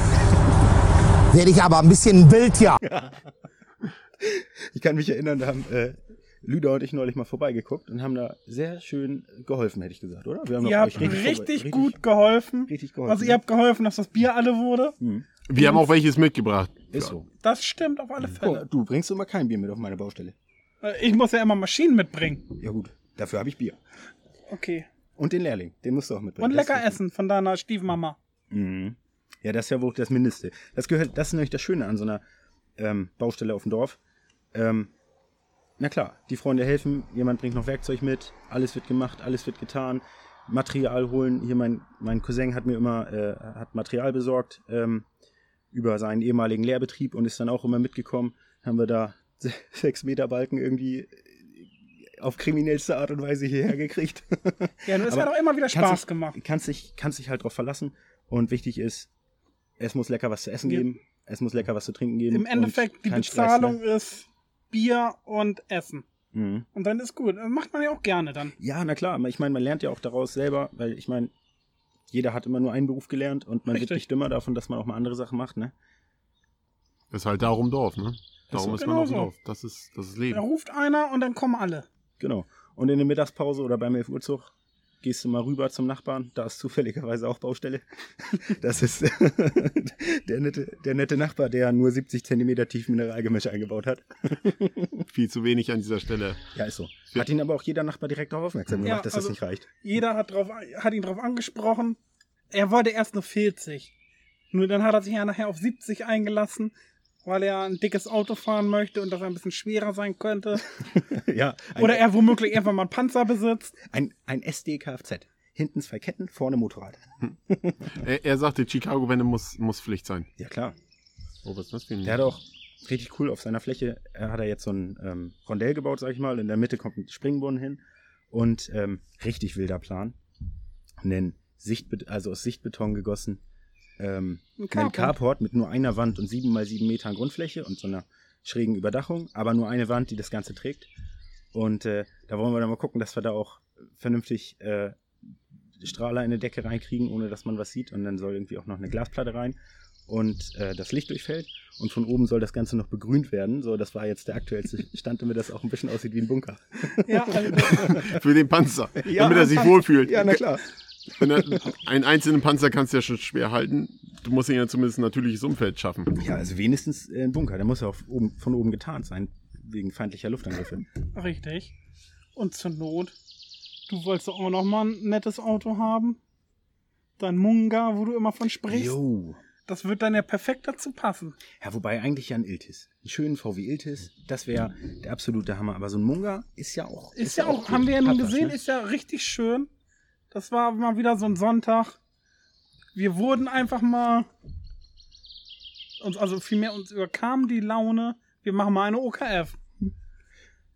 Werde ich aber ein bisschen wild hier. [LAUGHS]
Ich kann mich erinnern, da haben äh, Lüder und ich neulich mal vorbeigeguckt und haben da sehr schön geholfen, hätte ich gesagt, oder? Wir haben
Ihr habt
euch
richtig,
vorbei-
gut geholfen.
richtig geholfen,
Also
ne?
ihr habt geholfen, dass das Bier alle wurde.
Wir haben auch welches mitgebracht.
Ist so.
Das stimmt auf alle
Guck,
Fälle.
du bringst immer kein Bier mit auf meine Baustelle.
Äh, Ich muss ja immer Maschinen mitbringen.
Ja gut, dafür habe ich Bier.
Okay.
Und den Lehrling, den musst du auch mitbringen.
Und
Das
lecker
richtig.
essen von deiner Stiefmama.
Mhm. Ja, das ist ja wohl das Mindeste. Das gehört, das ist nämlich das Schöne an so einer ähm, Baustelle auf dem Dorf. Ähm, na klar, die Freunde helfen, jemand bringt noch Werkzeug mit, alles wird gemacht, alles wird getan, Material holen. Hier mein, mein Cousin hat mir immer äh, hat Material besorgt ähm, über seinen ehemaligen Lehrbetrieb und ist dann auch immer mitgekommen. Haben wir da se- [LAUGHS] sechs Meter Balken irgendwie auf kriminellste Art und Weise hierher gekriegt. [LAUGHS]
Ja, nur es hat auch immer wieder
kannst
Spaß
dich,
gemacht.
Kannst dich, kannst dich halt drauf verlassen. Und wichtig ist, es muss lecker was zu essen
Ja.
geben, es muss lecker was zu trinken geben.
Im Endeffekt, die Bezahlung
Stress,
ist Bier und Essen.
Mhm.
Und dann ist gut. Macht man ja auch gerne dann.
Ja, na klar, aber ich meine, man lernt ja auch daraus selber, weil ich meine, jeder hat immer nur einen Beruf gelernt und man wird
Richtig.
nicht dümmer davon, dass man auch mal andere Sachen macht, ne?
Das ist halt darum Dorf, ne? Darum
so.
ist man auf dem
Genau so.
Dorf. Das ist das ist
Da
Leben.
ruft einer und dann kommen alle.
Genau. Und in der Mittagspause oder beim 11 Uhr Zug gehst du mal rüber zum Nachbarn, da ist zufälligerweise auch Baustelle. [LAUGHS] Das ist [LAUGHS] der, nette, der nette Nachbar, der nur 70 Zentimeter tief Mineralgemisch eingebaut hat. [LAUGHS]
Viel zu wenig an dieser Stelle.
Ja, ist so. Hat ihn aber auch jeder Nachbar direkt darauf aufmerksam gemacht,
Ja,
dass
also-
das nicht reicht.
Jeder hat, drauf, hat ihn drauf angesprochen. Er wollte erst nur 40. Nur dann hat er sich ja nachher auf 70 eingelassen, weil er ein dickes Auto fahren möchte und das ein bisschen schwerer sein könnte. [LAUGHS]
ja,
Oder er womöglich irgendwann mal einen Panzer besitzt.
ein, ein SD-Kfz. Hinten zwei Ketten, vorne Motorrad.
Er, er sagte, Chicago-Wende muss, muss Pflicht sein.
Ja, klar.
Oh, was ist das für ein...
Der hat auch richtig cool auf seiner Fläche, er hat er jetzt so ein ähm, Rondell gebaut, sag ich mal. In der Mitte kommt ein Springbrunnen hin und ähm, richtig wilder Plan. Einen Sichtbet also aus Sichtbeton gegossen. Ähm,
Ein
einen
Carport.
Carport mit nur einer Wand und sieben mal sieben Metern Grundfläche und so einer schrägen Überdachung, aber nur eine Wand, die das Ganze trägt. Und äh, da wollen wir dann mal gucken, dass wir da auch vernünftig äh, Strahler in die Decke reinkriegen, ohne dass man was sieht. Und dann soll irgendwie auch noch eine Glasplatte rein und äh, das Licht durchfällt. Und von oben soll das Ganze noch begrünt werden. So, das war jetzt der aktuellste Stand, damit das auch ein bisschen aussieht wie ein Bunker.
Ja, also, [LAUGHS]
Für den Panzer.
Ja,
damit er sich wohlfühlt.
Ja, na klar.
Wenn er, einen einzelnen Panzer kannst du ja schon schwer halten. Du musst ihn ja zumindest ein natürliches Umfeld schaffen.
Ja, also wenigstens äh, ein Bunker. Der muss ja auch oben, von oben getarnt sein, wegen feindlicher Luftangriffe.
richtig. Und zur Not, du wolltest auch noch mal ein nettes Auto haben. Dein Munga, wo du immer von sprichst.
Jo.
Das wird dann ja perfekt dazu passen.
Ja, wobei eigentlich ja ein Iltis. Einen schönen VW Iltis, das wäre der absolute Hammer. Aber so ein Munga ist ja auch.
Ist, ja auch, haben wir ja nun gesehen,
ne?
ist ja richtig schön. Das war mal wieder so ein Sonntag. Wir wurden einfach mal, uns, also vielmehr uns überkam die Laune, wir machen mal eine OKF.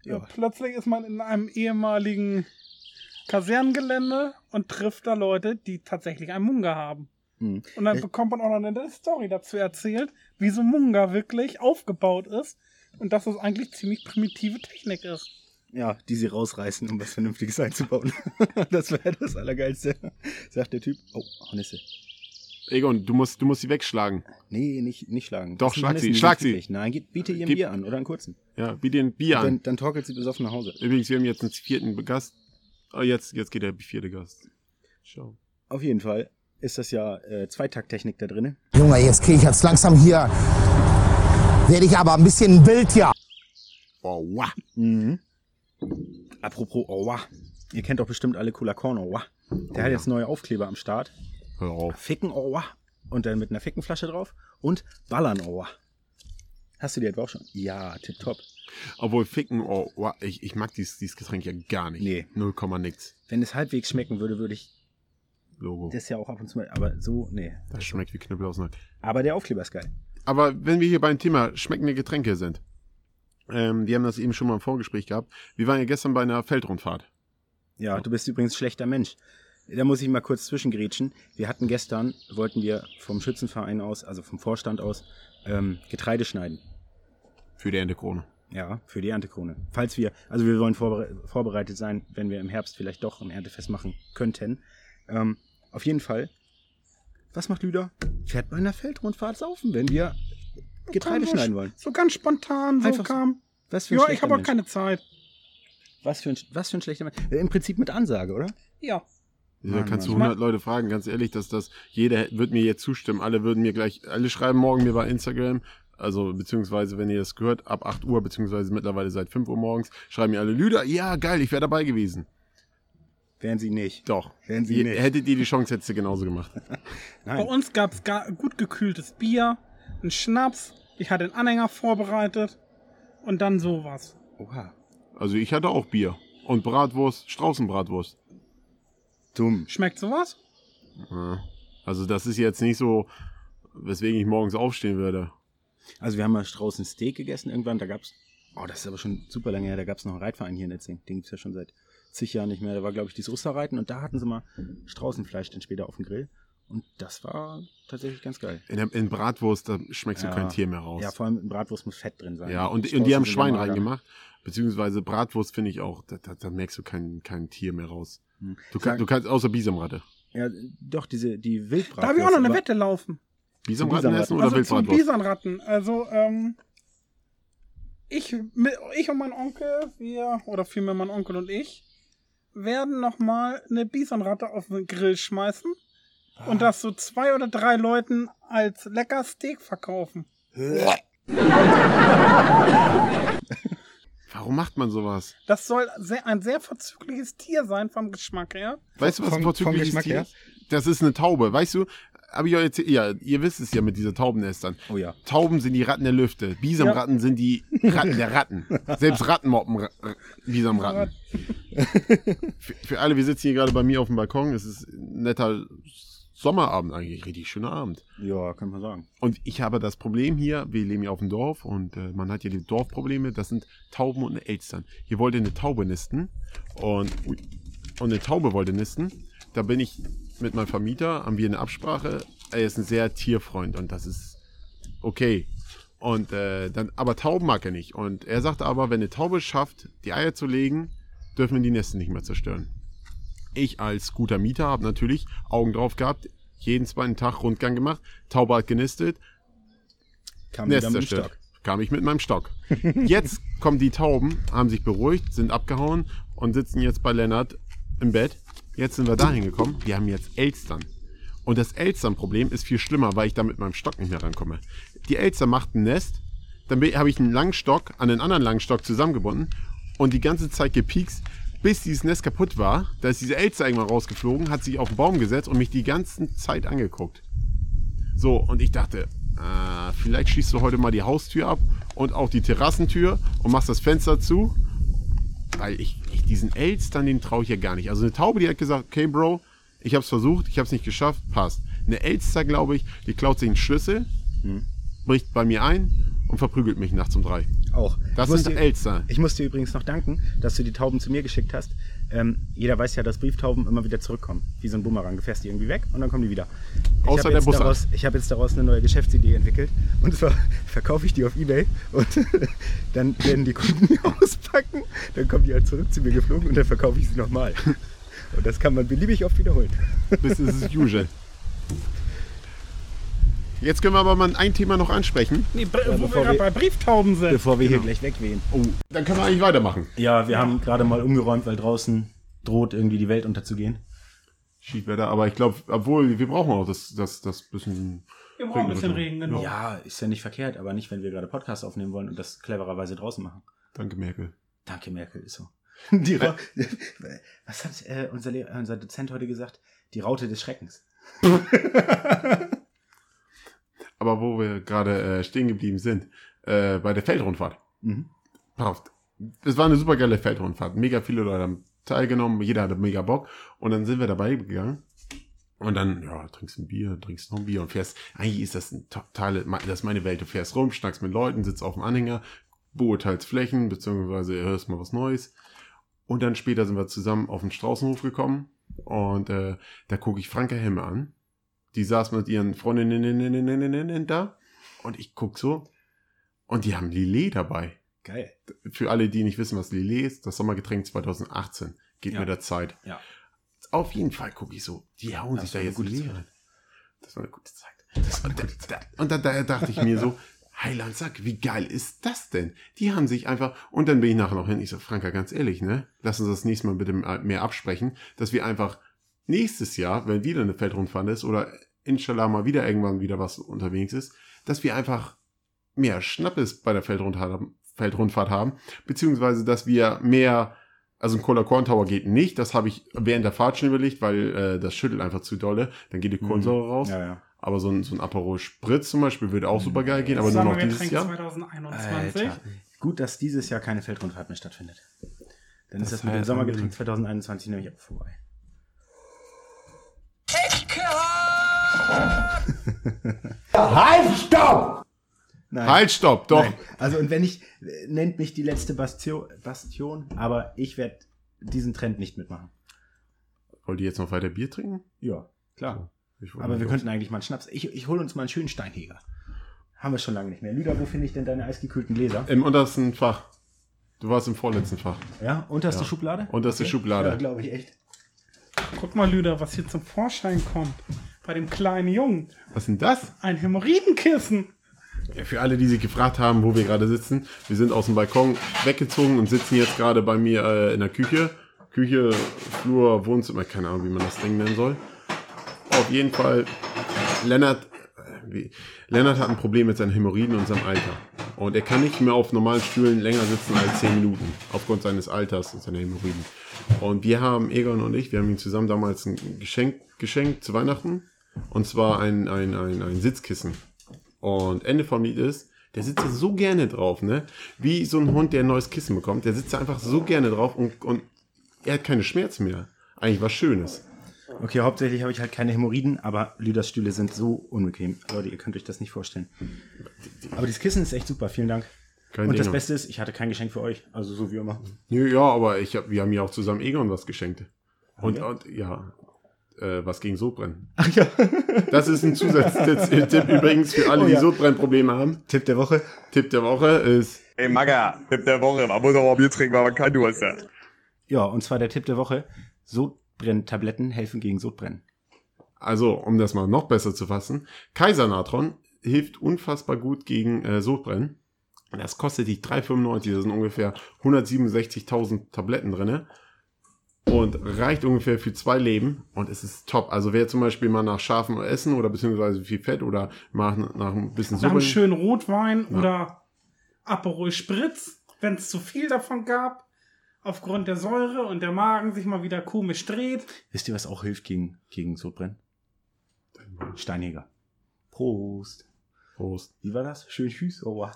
Ja.
Plötzlich ist man in einem ehemaligen Kasernengelände und trifft da Leute, die tatsächlich einen Munga haben.
Hm.
Und dann
Äh,
bekommt man auch noch eine Story dazu erzählt, wie so ein Munga wirklich aufgebaut ist und dass es eigentlich ziemlich primitive Technik ist.
Ja, die sie rausreißen, um was Vernünftiges einzubauen. [LAUGHS] das wäre das Allergeilste. Sagt der Typ. Oh, Hornisse.
Egon, du musst, du musst sie wegschlagen.
Nee, nicht, nicht schlagen.
Doch, schlag sie,
Hornissen,
schlag sie.
friedlich. Nein, biete ihr ein
Gib-
Bier an oder einen kurzen.
Ja, biete dir ein Bier an.
Dann, dann torkelt sie besoffen nach Hause.
Übrigens, wir haben jetzt einen vierten Gast. Oh, jetzt, jetzt geht der vierte Gast. Schau.
Auf jeden Fall ist das ja äh, Zweitakttechnik da drinne.
Junge, jetzt kriege ich jetzt langsam hier. Werde ich aber ein bisschen wild, ja.
Oh, wow.
Mhm. Apropos Owa. Ihr kennt doch bestimmt alle Cooler Korn Owa. Der hat jetzt neue Aufkleber am Start.
Hör auf.
Ficken Owa. Und dann mit einer Fickenflasche drauf. Und Ballern Owa. Hast du die etwa auch schon? Ja, tipptopp.
Obwohl Ficken, oh, wow, ich, ich mag dieses, dieses Getränk ja gar nicht.
Nee.
Null Komma nix.
Wenn es halbwegs schmecken würde, würde ich
Logo.
das ja auch ab und zu mal. Aber so, nee.
Das schmeckt wie Knüppel aus Nack.
Aber der Aufkleber ist geil.
Aber wenn wir hier beim Thema schmeckende Getränke sind, ähm, wir haben das eben schon mal im Vorgespräch gehabt. Wir waren ja gestern bei einer Feldrundfahrt.
Ja, du bist übrigens schlechter Mensch. Da muss ich mal kurz zwischengrätschen. Wir hatten gestern, wollten wir vom Schützenverein aus, also vom Vorstand aus, ähm, Getreide schneiden.
Für die Entekrone.
Ja, für die Erntekrone. Falls wir, also wir wollen vorbere vorbereitet sein, wenn wir im Herbst vielleicht doch ein Erntefest machen könnten. Ähm, auf jeden Fall. Was macht Lüder? Fährt bei einer Feldrundfahrt saufen, wenn wir Getreide schneiden
sch-
wollen.
So ganz spontan, so
Einfach
kam.
Was für ein
Ja, ich habe auch keine Zeit.
Was für ein, was für ein schlechter Mensch. Im Prinzip mit Ansage, oder?
Ja.
Da
Mann,
kannst du
Mann.
100 Leute fragen, ganz ehrlich, dass das, jeder wird mir jetzt zustimmen. Alle würden mir gleich, alle schreiben morgen mir bei Instagram, also beziehungsweise, wenn ihr das gehört, ab 8 Uhr, beziehungsweise mittlerweile seit 5 Uhr morgens, schreiben mir alle Lüder, ja, geil, ich wäre dabei gewesen.
Wären sie nicht.
Doch.
Wären sie
Ihr-
nicht.
Hättet ihr die Chance, hättet ihr genauso gemacht. [LAUGHS]
Bei uns gab es gut gekühltes Bier, einen Schnaps. Ich hatte einen Anhänger vorbereitet und dann sowas.
Oha.
Also ich hatte auch Bier. Und Bratwurst, Straußenbratwurst.
Dumm.
Schmeckt sowas?
Also das ist jetzt nicht so, weswegen ich morgens aufstehen würde.
Also wir haben mal Straußen Steak gegessen irgendwann. Da gab's, oh, das ist aber schon super lange her. Da gab's noch einen Reitverein hier in Etzing. Den gibt's ja schon seit zig Jahren nicht mehr. Da war, glaube ich, dieses Osterreiten und da hatten sie mal Straußenfleisch dann später auf dem Grill. Und das war tatsächlich ganz geil.
In, in Bratwurst, da schmeckst du
Ja.
kein Tier mehr raus.
Ja, vor allem in Bratwurst muss Fett drin sein.
Ja, und, und die haben Schwein reingemacht. Beziehungsweise Bratwurst finde ich auch, da, da, da merkst du kein, kein Tier mehr raus.
Hm.
Du, kann, du kannst, außer Bisamratte.
Ja, doch, diese, die Wildbratwurst.
Da habe ich auch noch eine Wette laufen.
Bisamratten
Bisamratten.
essen oder
Also zu
Wildbratwurst?
Bisonratten. Also, ähm, ich, mit, ich und mein Onkel, wir, oder vielmehr mein Onkel und ich, werden nochmal eine Bisonratte auf den Grill schmeißen und das so zwei oder drei Leuten als lecker Steak verkaufen.
Warum macht man sowas?
Das soll sehr, ein sehr verzügliches Tier sein vom Geschmack her.
Weißt du, was ein vorzügliches Tier
her?
ist? Das ist eine Taube. Weißt du, hab ich euch erzählt, ja, ihr wisst es ja mit dieser Taubennestern.
Oh ja.
Tauben sind die Ratten der Lüfte. Bisamratten sind die Ratten der Ratten. [LAUGHS] Selbst Ratten moppen Ra Ra- Bisamratten. für, für alle, wir sitzen hier gerade bei mir auf dem Balkon. Es ist ein netter Sommerabend eigentlich. Richtig schöner Abend.
Ja, könnte man sagen.
Und ich habe das Problem hier, wir leben ja auf dem Dorf und äh, man hat ja die Dorfprobleme, das sind Tauben und Elstern. Hier wollte eine Taube nisten und, und eine Taube wollte nisten. Da bin ich mit meinem Vermieter, haben wir eine Absprache. Er ist ein sehr Tierfreund und das ist okay. Und äh, dann, aber Tauben mag er nicht. Und er sagte aber, wenn eine Taube es schafft, die Eier zu legen, dürfen wir die Nester nicht mehr zerstören. Ich als guter Mieter habe natürlich Augen drauf gehabt, jeden zweiten Tag Rundgang gemacht, Taube hat genistet,
Kam
Nest
mit
zerstört.
Stock.
Kam ich mit meinem Stock. [LAUGHS] Jetzt kommen die Tauben, haben sich beruhigt, sind abgehauen und sitzen jetzt bei Lennart im Bett. Jetzt sind wir dahin gekommen. Wir haben jetzt Elstern. Und das Elstern-Problem ist viel schlimmer, weil ich da mit meinem Stock nicht mehr rankomme. Die Elster macht ein Nest, dann habe ich einen langen Stock an den anderen langen Stock zusammengebunden und die ganze Zeit gepiekst, bis dieses Nest kaputt war. Da ist diese Elster irgendwann rausgeflogen, hat sich auf den Baum gesetzt und mich die ganze Zeit angeguckt. So, und ich dachte, äh, vielleicht schießt du heute mal die Haustür ab und auch die Terrassentür und machst das Fenster zu. Weil ich, ich diesen Elstern, den traue ich ja gar nicht. Also eine Taube, die hat gesagt, okay, Bro, ich hab's versucht, ich hab's nicht geschafft, passt. Eine Elster, glaube ich, die klaut sich einen Schlüssel, bricht bei mir ein und verprügelt mich nachts um drei.
Auch.
Das
dir-
Elster.
Ich muss dir übrigens noch danken, dass du die Tauben zu mir geschickt hast. Ähm, jeder weiß ja, dass Brieftauben immer wieder zurückkommen. Wie so ein Bumerang. Du fährst die irgendwie weg und dann kommen die wieder. Ich
Außer der Bussard.
daraus, Ich habe jetzt daraus eine neue Geschäftsidee entwickelt. Und zwar [LAUGHS] verkaufe ich die auf Ebay und [LAUGHS] dann werden die Kunden die [LAUGHS] auspacken. Dann kommen die halt zurück zu mir geflogen und dann verkaufe ich sie nochmal. Und das kann man beliebig oft wiederholen.
Bis ist es usual. Jetzt können wir aber mal ein Thema noch ansprechen.
Nee, Br- wo wir
bevor
gerade
wir-
bei Brieftauben sind.
Bevor wir hier gleich wegwehen.
Oh, dann können wir eigentlich weitermachen.
Ja, wir haben gerade mal umgeräumt, weil draußen droht irgendwie die Welt unterzugehen.
Schiedwetter, aber ich glaube, obwohl, wir brauchen auch das, das, das bisschen.
wir brauchen ein bisschen Regen, genau.
Ja, ist ja nicht verkehrt, aber nicht, wenn wir gerade Podcast aufnehmen wollen und das clevererweise draußen machen.
Danke, Merkel.
Danke, Merkel, ist so. [LAUGHS] Die Ra [LAUGHS] Was hat äh, unser, Lehrer, unser Dozent heute gesagt? Die Raute des Schreckens. [LAUGHS]
Aber wo wir gerade äh, stehen geblieben sind, äh, bei der Feldrundfahrt.
Mhm.
Pass auf, es war eine super geile Feldrundfahrt. Mega viele Leute haben teilgenommen, jeder hatte mega Bock. Und dann sind wir dabei gegangen. Und dann, ja, trinkst ein Bier, trinkst noch ein Bier und fährst. Eigentlich ist das ein totale, das ist meine Welt. Du fährst rum, schnackst mit Leuten, sitzt auf dem Anhänger, beurteilst Flächen, beziehungsweise hörst mal was Neues. Und dann später sind wir zusammen auf den Straußenhof gekommen. Und äh, da gucke ich Franke Hemme an. Die saß mit ihren Freundinnen da. Und ich guck so. Und die haben Lillet dabei.
Geil.
Für alle, die nicht wissen, was Lillet ist, das Sommergetränk 2018. Geht
Ja.
mit der Zeit.
Ja.
Auf jeden Fall gucke ich so. Die hauen
Das
sich da
eine
jetzt
gute
Lillet
Zeit.
rein. Das war eine gute Zeit. Und, da, da, und da, da dachte ich mir so, [LAUGHS] Heiland Sack, wie geil ist das denn? Die haben sich einfach, und dann bin ich nachher noch hin, ich so, Franka, ganz ehrlich, ne? Lass uns das nächste Mal bitte mehr absprechen, dass wir einfach nächstes Jahr, wenn wieder eine Feldrundfahrt ist oder inshallah mal wieder irgendwann wieder was unterwegs ist, dass wir einfach mehr Schnappes bei der Feldrundfahrt haben, Feldrundfahrt haben beziehungsweise dass wir mehr, also ein Cola Corn Tower geht nicht, das habe ich während der Fahrt schon überlegt, weil äh, das schüttelt einfach zu dolle, dann geht die Kohlensäure raus.
Ja, ja.
Aber so ein, so ein Aperol Spritz zum Beispiel würde auch super geil gehen, aber nur noch dieses Jahr.
2021.
Alter. Gut, dass dieses Jahr keine Feldrundfahrt mehr stattfindet. Dann
Das
ist das mit dem Sommergetränk 2021 nämlich auch vorbei. [LAUGHS]
Halt, stopp!
Nein.
Halt, stopp, doch.
Nein. Also und wenn ich, nennt mich die letzte Bastion, Bastion aber ich werde diesen Trend nicht mitmachen.
Wollt ihr jetzt noch weiter Bier trinken?
Ja, klar.
Wollte
Aber wir könnten eigentlich mal einen Schnaps. Ich, ich hole uns mal einen schönen Steinheger. Haben wir schon lange nicht mehr. Lüder, wo finde ich denn deine eisgekühlten Gläser?
Im untersten Fach. Du warst im vorletzten Fach.
Ja, unterste
Ja.
Schublade?
Unterste
Ja,
Schublade.
glaube ich echt.
Guck mal, Lüder, was hier zum Vorschein kommt. Bei dem kleinen Jungen.
Was ist denn das?
Ein Hämorrhoidenkissen.
Für alle, die sich gefragt haben, wo wir gerade sitzen, wir sind aus dem Balkon weggezogen und sitzen jetzt gerade bei mir äh, in der Küche. Küche, Flur, Wohnzimmer, keine Ahnung, wie man das Ding nennen soll. Auf jeden Fall, Lennart, äh, Lennart hat ein Problem mit seinen Hämorrhoiden und seinem Alter. Und er kann nicht mehr auf normalen Stühlen länger sitzen als 10 Minuten, aufgrund seines Alters und seiner Hämorrhoiden. Und wir haben, Egon und ich, wir haben ihm zusammen damals ein Geschenk geschenkt zu Weihnachten. Und zwar ein, ein, ein, ein Sitzkissen. Und Ende vom Lied ist, der sitzt da so gerne drauf, ne? Wie so ein Hund, der ein neues Kissen bekommt. Der sitzt da einfach so gerne drauf und, und er hat keine Schmerzen mehr. Eigentlich was Schönes.
Okay, hauptsächlich habe ich halt keine Hämorrhoiden, aber Lüders Stühle sind so unbequem. Leute, ihr könnt euch das nicht vorstellen. Aber dieses Kissen ist echt super, vielen Dank.
Kein
Und das
Ding.
Beste ist, ich hatte kein Geschenk für euch. Also so wie immer.
Ja, ja, aber ich hab, wir haben ja auch zusammen Egon was geschenkt. Und,
wir?
und ja, äh, was gegen Sodbrennen.
Ach ja.
Das ist ein Zusatztipp übrigens für alle,
Oh
die
ja.
Sodbrennprobleme haben.
Tipp der Woche.
Tipp der Woche ist,
Ey, Maga, Tipp der Woche. Man muss auch mal Bier trinken, weil man kein Durst hat.
Ja, und zwar der Tipp der Woche. Sodbrenntabletten helfen gegen Sodbrennen.
also um das mal noch besser zu fassen, Kaisernatron hilft unfassbar gut gegen äh, Sodbrennen. Das kostet dich 3,95, da sind ungefähr 167.000 Tabletten drinne und reicht ungefähr für zwei Leben und es ist top. Also wer zum Beispiel mal nach scharfem Essen oder beziehungsweise viel Fett oder mal nach, nach ein bisschen
Nach einem
Suppe,
schönen Rotwein oder Aperol Spritz, wenn es zu viel davon gab, aufgrund der Säure und der Magen sich mal wieder komisch dreht.
Wisst ihr, was auch hilft gegen, gegen Sodbrennen? Steinjäger. Prost.
Prost.
Wie war das? Schön Tschüss. Oh, wow.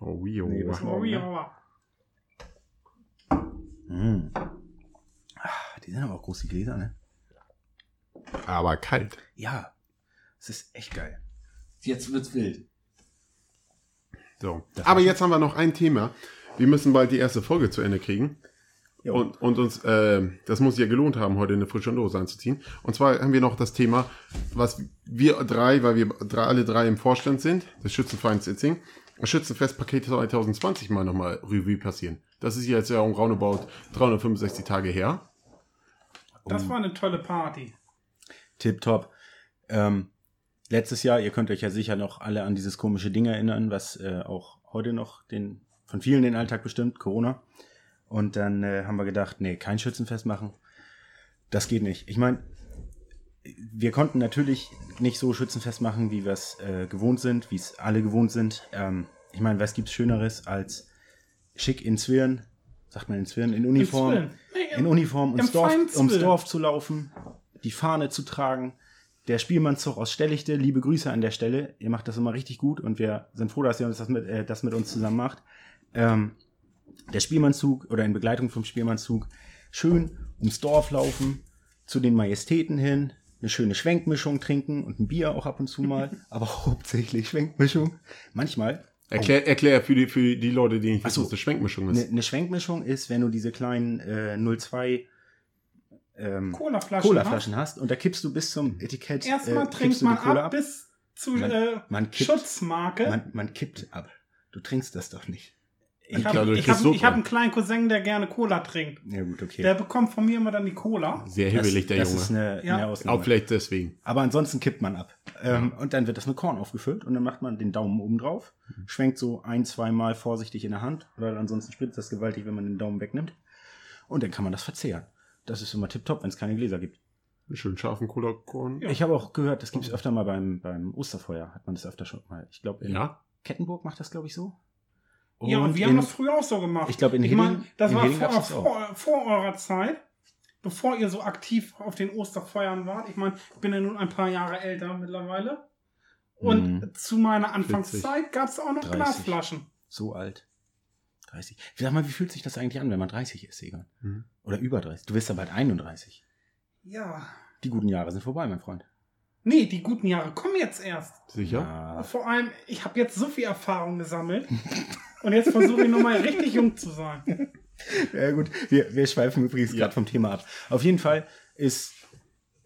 Oh, wie, oh,
Nee,
Oh, ja.
Mm. Die sind aber auch groß, die Gläser, ne?
Aber kalt.
Ja. Es ist echt geil. Jetzt wird's wild.
So.
Das
Aber jetzt haben wir noch ein Thema. Wir müssen bald die erste Folge zu Ende kriegen.
Jo.
Und, und uns, äh, das muss ja gelohnt haben, heute eine frische Dose anzuziehen. Und zwar haben wir noch das Thema, was wir drei, weil wir drei, alle drei im Vorstand sind, des Schützenvereins Itzing, das Schützenfestpaket 2020 mal nochmal Revue passieren. Das ist jetzt ja um roundabout 365 Tage her.
Das war eine tolle Party.
Tipptopp. Ähm, letztes Jahr, ihr könnt euch ja sicher noch alle an dieses komische Ding erinnern, was äh, auch heute noch den, von vielen den Alltag bestimmt, Corona. Und dann äh, haben wir gedacht, nee, kein Schützenfest machen. Das geht nicht. Ich meine, wir konnten natürlich nicht so Schützenfest machen, wie wir es äh, gewohnt sind, wie es alle gewohnt sind. Ähm, ich meine, was gibt's Schöneres als schick in Zwirn, sagt man in Zwirn, in Uniform,
im-
in Uniform ums Dorf, ums. Dorf zu laufen, die Fahne zu tragen. Der Spielmannszug aus Stellichte, liebe Grüße an der Stelle. Ihr macht das immer richtig gut und wir sind froh, dass ihr uns das mit, äh, das mit uns zusammen macht. Ähm, der Spielmannzug oder in Begleitung vom Spielmannzug schön ums Dorf laufen, zu den Majestäten hin, eine schöne Schwenkmischung trinken und ein Bier auch ab und zu mal, [LAUGHS] aber hauptsächlich Schwenkmischung. Manchmal.
Erklär, erklär für die, für die Leute, die nicht wissen,
so.
was eine Schwenkmischung
Eine,
ist.
eine Schwenkmischung ist, wenn du diese kleinen äh, 02 ähm,
Colaflaschen.
Colaflaschen hast und da kippst du bis zum Etikett.
hast. Erstmal
äh,
trinkt
kippst du die
man
Cola
ab bis zu
Man-
äh,
man kippt.
Schutzmarke.
Man, man kippt ab. Du trinkst das doch nicht.
Ich habe ich hab, ich hab einen kleinen Cousin, der gerne Cola trinkt.
Ja gut, okay.
Der bekommt von mir immer dann die Cola.
Sehr
das,
hibbelig, der
das
Junge.
ist eine,
Ja.
eine Ausnahme.
Auch vielleicht deswegen.
Aber ansonsten kippt man ab. Ähm, Und dann wird das mit Korn aufgefüllt und dann macht man den Daumen oben drauf, schwenkt so ein, zwei Mal vorsichtig in der Hand oder ansonsten spritzt das gewaltig, wenn man den Daumen wegnimmt. Und dann kann man das verzehren. Das ist immer tipptopp, wenn es keine Gläser gibt.
Einen schönen scharfen Cola-Korn.
Ja.
Ich habe auch gehört, das gibt es öfter mal beim, beim Osterfeuer, hat man das öfter schon mal. Ich glaube, in
Ja.
Kettenburg macht das, glaube ich, so.
Ja, und wir
in,
haben das früher auch so gemacht.
Ich glaube, in
ich
Hilding,
mein, das
in
war vor, vor, vor eurer Zeit, bevor ihr so aktiv auf den Osterfeuern wart. Ich meine, ich bin ja nun ein paar Jahre älter mittlerweile. Und
Mhm.
zu meiner Anfangszeit gab es auch noch
30.
Glasflaschen.
So alt. 30. Sag mal, wie fühlt sich das eigentlich an, wenn man 30 ist, Egon?
Mhm.
Oder über 30. Du bist ja bald 31.
Ja.
Die guten Jahre sind vorbei, mein Freund.
Nee, die guten Jahre kommen jetzt erst.
Sicher?
Ja.
Vor allem, ich habe jetzt so viel Erfahrung gesammelt. [LAUGHS] und jetzt versuche ich nochmal richtig jung zu sein.
Ja gut, wir, wir schweifen übrigens
Ja.
gerade vom Thema ab. Auf jeden Fall ist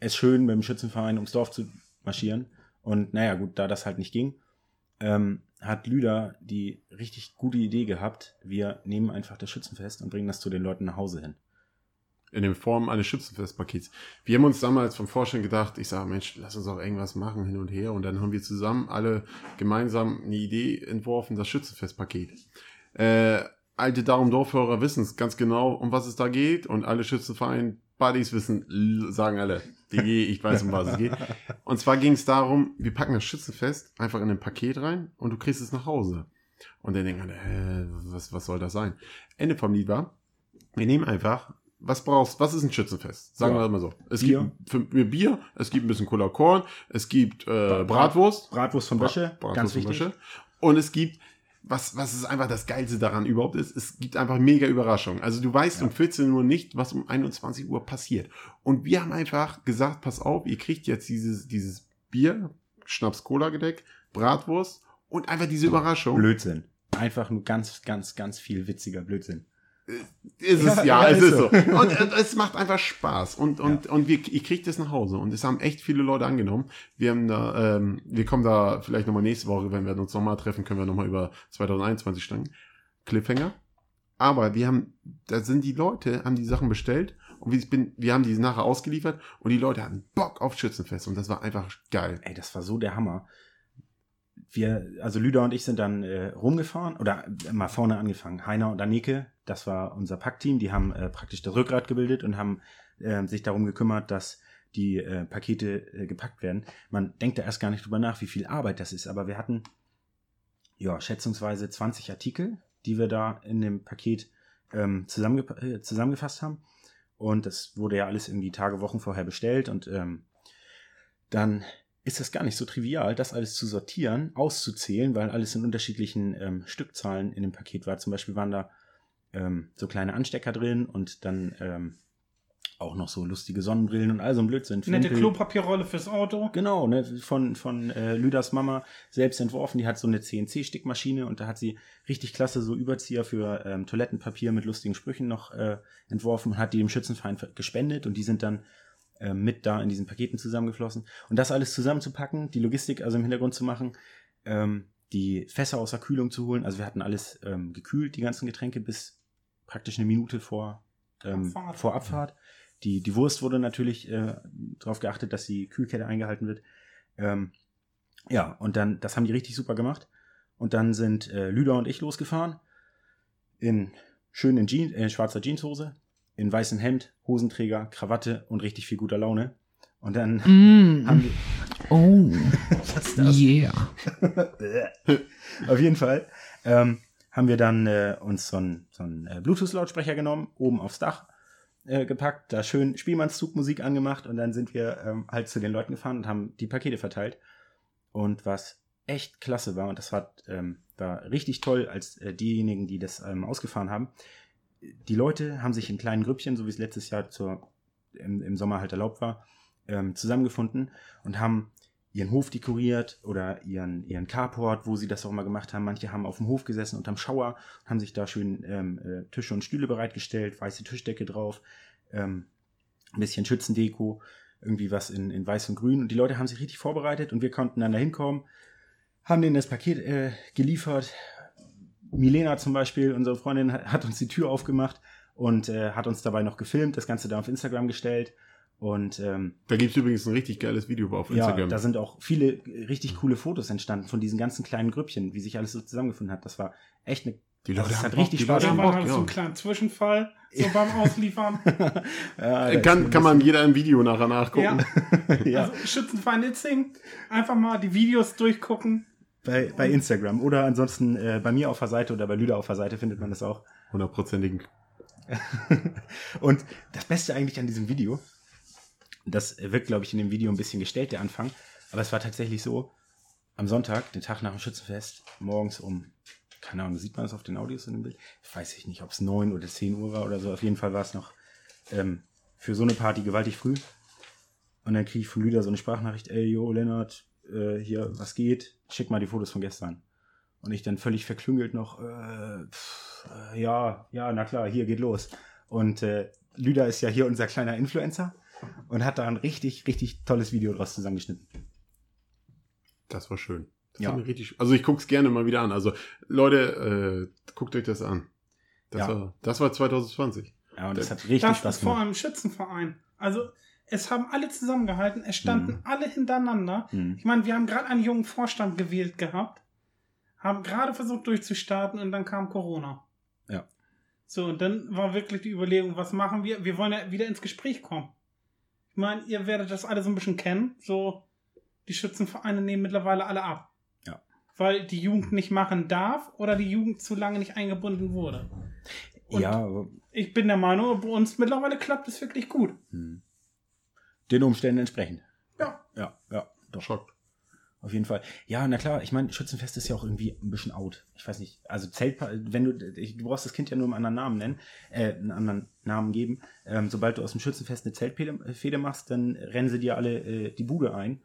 es schön, mit dem Schützenverein ums Dorf zu marschieren. Und naja, gut, da das halt nicht ging, ähm, hat Lüder die richtig gute Idee gehabt, wir nehmen einfach das Schützenfest und bringen das zu den Leuten nach Hause hin.
In der Form eines Schützenfestpakets. Wir haben uns damals vom Vorstand gedacht, ich sage, Mensch, lass uns auch irgendwas machen hin und her. Und dann haben wir zusammen alle gemeinsam eine Idee entworfen, das Schützenfestpaket. Äh, alte Darum Dorfhörer wissen es ganz genau, um was es da geht. Und alle Schützenverein Buddies wissen, sagen alle, DG, ich weiß, um was es geht. Und zwar ging es darum, wir packen das Schützenfest einfach in ein Paket rein und du kriegst es nach Hause. Und dann denken alle, hä, was, was soll das sein? Ende vom Lied war, wir nehmen einfach, was brauchst, was ist ein Schützenfest? Sagen
Ja.
wir mal so. Es
Bier.
gibt für, mir Bier, es gibt ein bisschen Cola Korn, es gibt äh,
Bra-
Bratwurst,
Bratwurst von Bösche, ganz
Bratwurst und
wichtig.
Bösche. Und es gibt, was, was ist einfach das Geilste daran überhaupt ist, es gibt einfach mega Überraschungen. Also du weißt um 14 Uhr nicht, was um 21 Uhr passiert. Und wir haben einfach gesagt, pass auf, ihr kriegt jetzt dieses, dieses Bier, Schnaps-Cola-Gedeck, Bratwurst und einfach diese Überraschung.
Blödsinn. Einfach nur ganz, ganz, ganz viel witziger Blödsinn.
Ist es,
Ja,
ja,
ja,
es
ist
ist so.
so. [LAUGHS]
Und äh, es macht einfach Spaß. Und, und, und wir, ihr kriegt es nach Hause. Und es haben echt viele Leute angenommen. Wir haben da, ähm, wir kommen da vielleicht nochmal nächste Woche, wenn wir uns nochmal treffen, können wir nochmal über 2021 steigen. Cliffhanger. Aber wir haben, da sind die Leute, haben die Sachen bestellt und wir, ich bin, wir haben die nachher ausgeliefert und die Leute hatten Bock auf Schützenfest und das war einfach geil.
Ey, das war so der Hammer. Wir, also Lüder und ich sind dann äh, rumgefahren oder äh, mal vorne angefangen. Heiner und Anneke, das war unser Packteam, die haben äh, praktisch das Rückgrat gebildet und haben äh, sich darum gekümmert, dass die äh, Pakete äh, gepackt werden. Man denkt da erst gar nicht drüber nach, wie viel Arbeit das ist, aber wir hatten ja schätzungsweise 20 Artikel, die wir da in dem Paket ähm, zusammenge äh, zusammengefasst haben. Und das wurde ja alles irgendwie Tage, Wochen vorher bestellt und ähm, dann ist das gar nicht so trivial, das alles zu sortieren, auszuzählen, weil alles in unterschiedlichen ähm, Stückzahlen in dem Paket war. Zum Beispiel waren da ähm, so kleine Anstecker drin und dann ähm, auch noch so lustige Sonnenbrillen und all so ein Blödsinn.
Nette
Flimpel.
Klopapierrolle fürs Auto.
Genau, ne, von, von äh, Lüders Mama selbst entworfen. Die hat so eine CNC-Stickmaschine und da hat sie richtig klasse so Überzieher für ähm, Toilettenpapier mit lustigen Sprüchen noch äh, entworfen und hat die dem Schützenverein ver- gespendet und die sind dann äh, mit da in diesen Paketen zusammengeflossen. Und das alles zusammenzupacken, die Logistik also im Hintergrund zu machen, ähm, die Fässer aus der Kühlung zu holen. Also wir hatten alles ähm, gekühlt, die ganzen Getränke, bis praktisch eine Minute vor, ähm,
Abfahrt.
vor Abfahrt. Die, die Wurst wurde natürlich äh, darauf geachtet, dass die Kühlkette eingehalten wird. Ähm, ja, und dann, das haben die richtig super gemacht. Und dann sind äh, Lüder und ich losgefahren. In schönen Jeans, äh, schwarzer Jeanshose, in weißem Hemd, Hosenträger, Krawatte und richtig viel guter Laune. Und dann
Mm. [LAUGHS]
haben wir.
Oh, [LAUGHS]
Was ist das?
yeah. [LAUGHS]
Auf jeden Fall ähm, haben wir dann äh, uns so einen so einen, äh, Bluetooth-Lautsprecher genommen, oben aufs Dach äh, gepackt, da schön Spielmannszugmusik angemacht und dann sind wir ähm, halt zu den Leuten gefahren und haben die Pakete verteilt. Und was echt klasse war, und das war, ähm, war richtig toll, als äh, diejenigen, die das ähm, ausgefahren haben, die Leute haben sich in kleinen Grüppchen, so wie es letztes Jahr zur, im, im Sommer halt erlaubt war, ähm, zusammengefunden und haben ihren Hof dekoriert oder ihren, ihren Carport, wo sie das auch immer gemacht haben. Manche haben auf dem Hof gesessen unterm Schauer, haben sich da schön ähm, äh, Tische und Stühle bereitgestellt, weiße Tischdecke drauf, ähm, ein bisschen Schützendeko, irgendwie was in, in weiß und grün. Und die Leute haben sich richtig vorbereitet und wir konnten dann da hinkommen, haben denen das Paket äh, geliefert. Milena zum Beispiel, unsere Freundin, hat uns die Tür aufgemacht und äh, hat uns dabei noch gefilmt, das Ganze da auf Instagram gestellt. Und ähm,
Da gibt's übrigens ein richtig geiles Video auf
ja,
Instagram.
da sind auch viele richtig coole Fotos entstanden von diesen ganzen kleinen Grüppchen, wie sich alles so zusammengefunden hat. Das war echt eine.
die Leute
das
haben
hat richtig
die
Spaß
Bock,
halt so
ja.
ein kleiner Zwischenfall, so beim Ausliefern. [LAUGHS]
ja,
Äh, Kann, kann man jeder im Video nachher nachgucken.
Ja. [LAUGHS]
ja,
Also Schützenverein Itzing, einfach mal die Videos durchgucken.
Bei, bei Instagram oder ansonsten äh, bei mir auf der Seite oder bei Lüder auf der Seite findet man das auch.
Hundertprozentigen. [LAUGHS]
Und das Beste eigentlich an diesem Video, das wird, glaube ich, in dem Video ein bisschen gestellt, der Anfang, aber es war tatsächlich so, am Sonntag, den Tag nach dem Schützenfest, morgens um, keine Ahnung, sieht man das auf den Audios in dem Bild? Weiß ich nicht, ob es 9 oder 10 Uhr war oder so. Auf jeden Fall war es noch ähm, für so eine Party gewaltig früh. Und dann kriege ich von Lüder so eine Sprachnachricht, ey, yo, Lennart, äh, hier, was geht? Schick mal die Fotos von gestern. Und ich dann völlig verklüngelt noch, äh, pff, äh, ja, ja, na klar, hier geht los. Und äh, Lüder ist ja hier unser kleiner Influencer. und hat da ein richtig, richtig tolles Video draus zusammengeschnitten.
Das war schön. Das
Ja.
richtig, also ich guck's gerne mal wieder an. Also Leute, äh, guckt euch das an. Das,
Ja.
war, das war 2020.
Ja, und das hat richtig
Das
Spaß
ist vor
gemacht.
allem Schützenverein. Also, es haben alle zusammengehalten, es standen
Mhm.
alle hintereinander.
Mhm.
Ich meine, wir haben gerade einen jungen Vorstand gewählt gehabt, haben gerade versucht durchzustarten und dann kam Corona.
Ja.
So, und dann war wirklich die Überlegung, was machen wir? Wir wollen ja wieder ins Gespräch kommen. Ich meine, ihr werdet das alle so ein bisschen kennen. So, die Schützenvereine nehmen mittlerweile alle ab.
Ja.
Weil die Jugend nicht machen darf oder die Jugend zu lange nicht eingebunden wurde. Und
Ja, aber,
ich bin der Meinung, bei uns mittlerweile klappt es wirklich gut.
hm. Den Umständen entsprechend.
Ja.
Ja, ja, doch.
Schockt.
Auf jeden Fall. Ja, na klar, ich meine, Schützenfest ist ja auch irgendwie ein bisschen out. Ich weiß nicht. Also Zelt, wenn du, du brauchst das Kind ja nur einen anderen Namen nennen, äh, einen anderen Namen geben. Ähm, sobald du aus dem Schützenfest eine Zeltfehde Fehde machst, dann rennen sie dir alle äh, die Bude ein.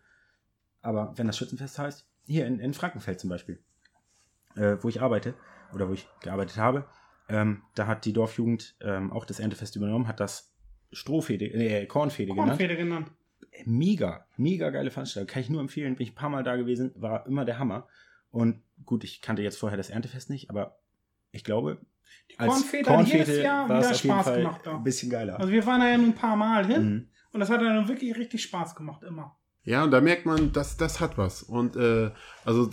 Aber wenn das Schützenfest heißt, hier in, in Frankenfeld zum Beispiel, äh, wo ich arbeite, oder wo ich gearbeitet habe, ähm, da hat die Dorfjugend ähm, auch das Erntefest übernommen, hat das Strohfede, äh, Kornfede genannt
Kornfede genannt.
mega, mega geile Veranstaltung. Kann ich nur empfehlen. Bin ich ein paar Mal da gewesen, war immer der Hammer. Und gut, ich kannte jetzt vorher das Erntefest nicht, aber ich glaube,
Die Kornfede hat jedes Jahr
war es
wieder
auf jeden
Spaß
Fall
gemacht. Da.
ein bisschen geiler.
Also wir waren da ja nur ein paar Mal hin
Mhm.
und das hat dann wirklich richtig Spaß gemacht, immer.
Ja, und da merkt man, dass das hat was. Und äh, also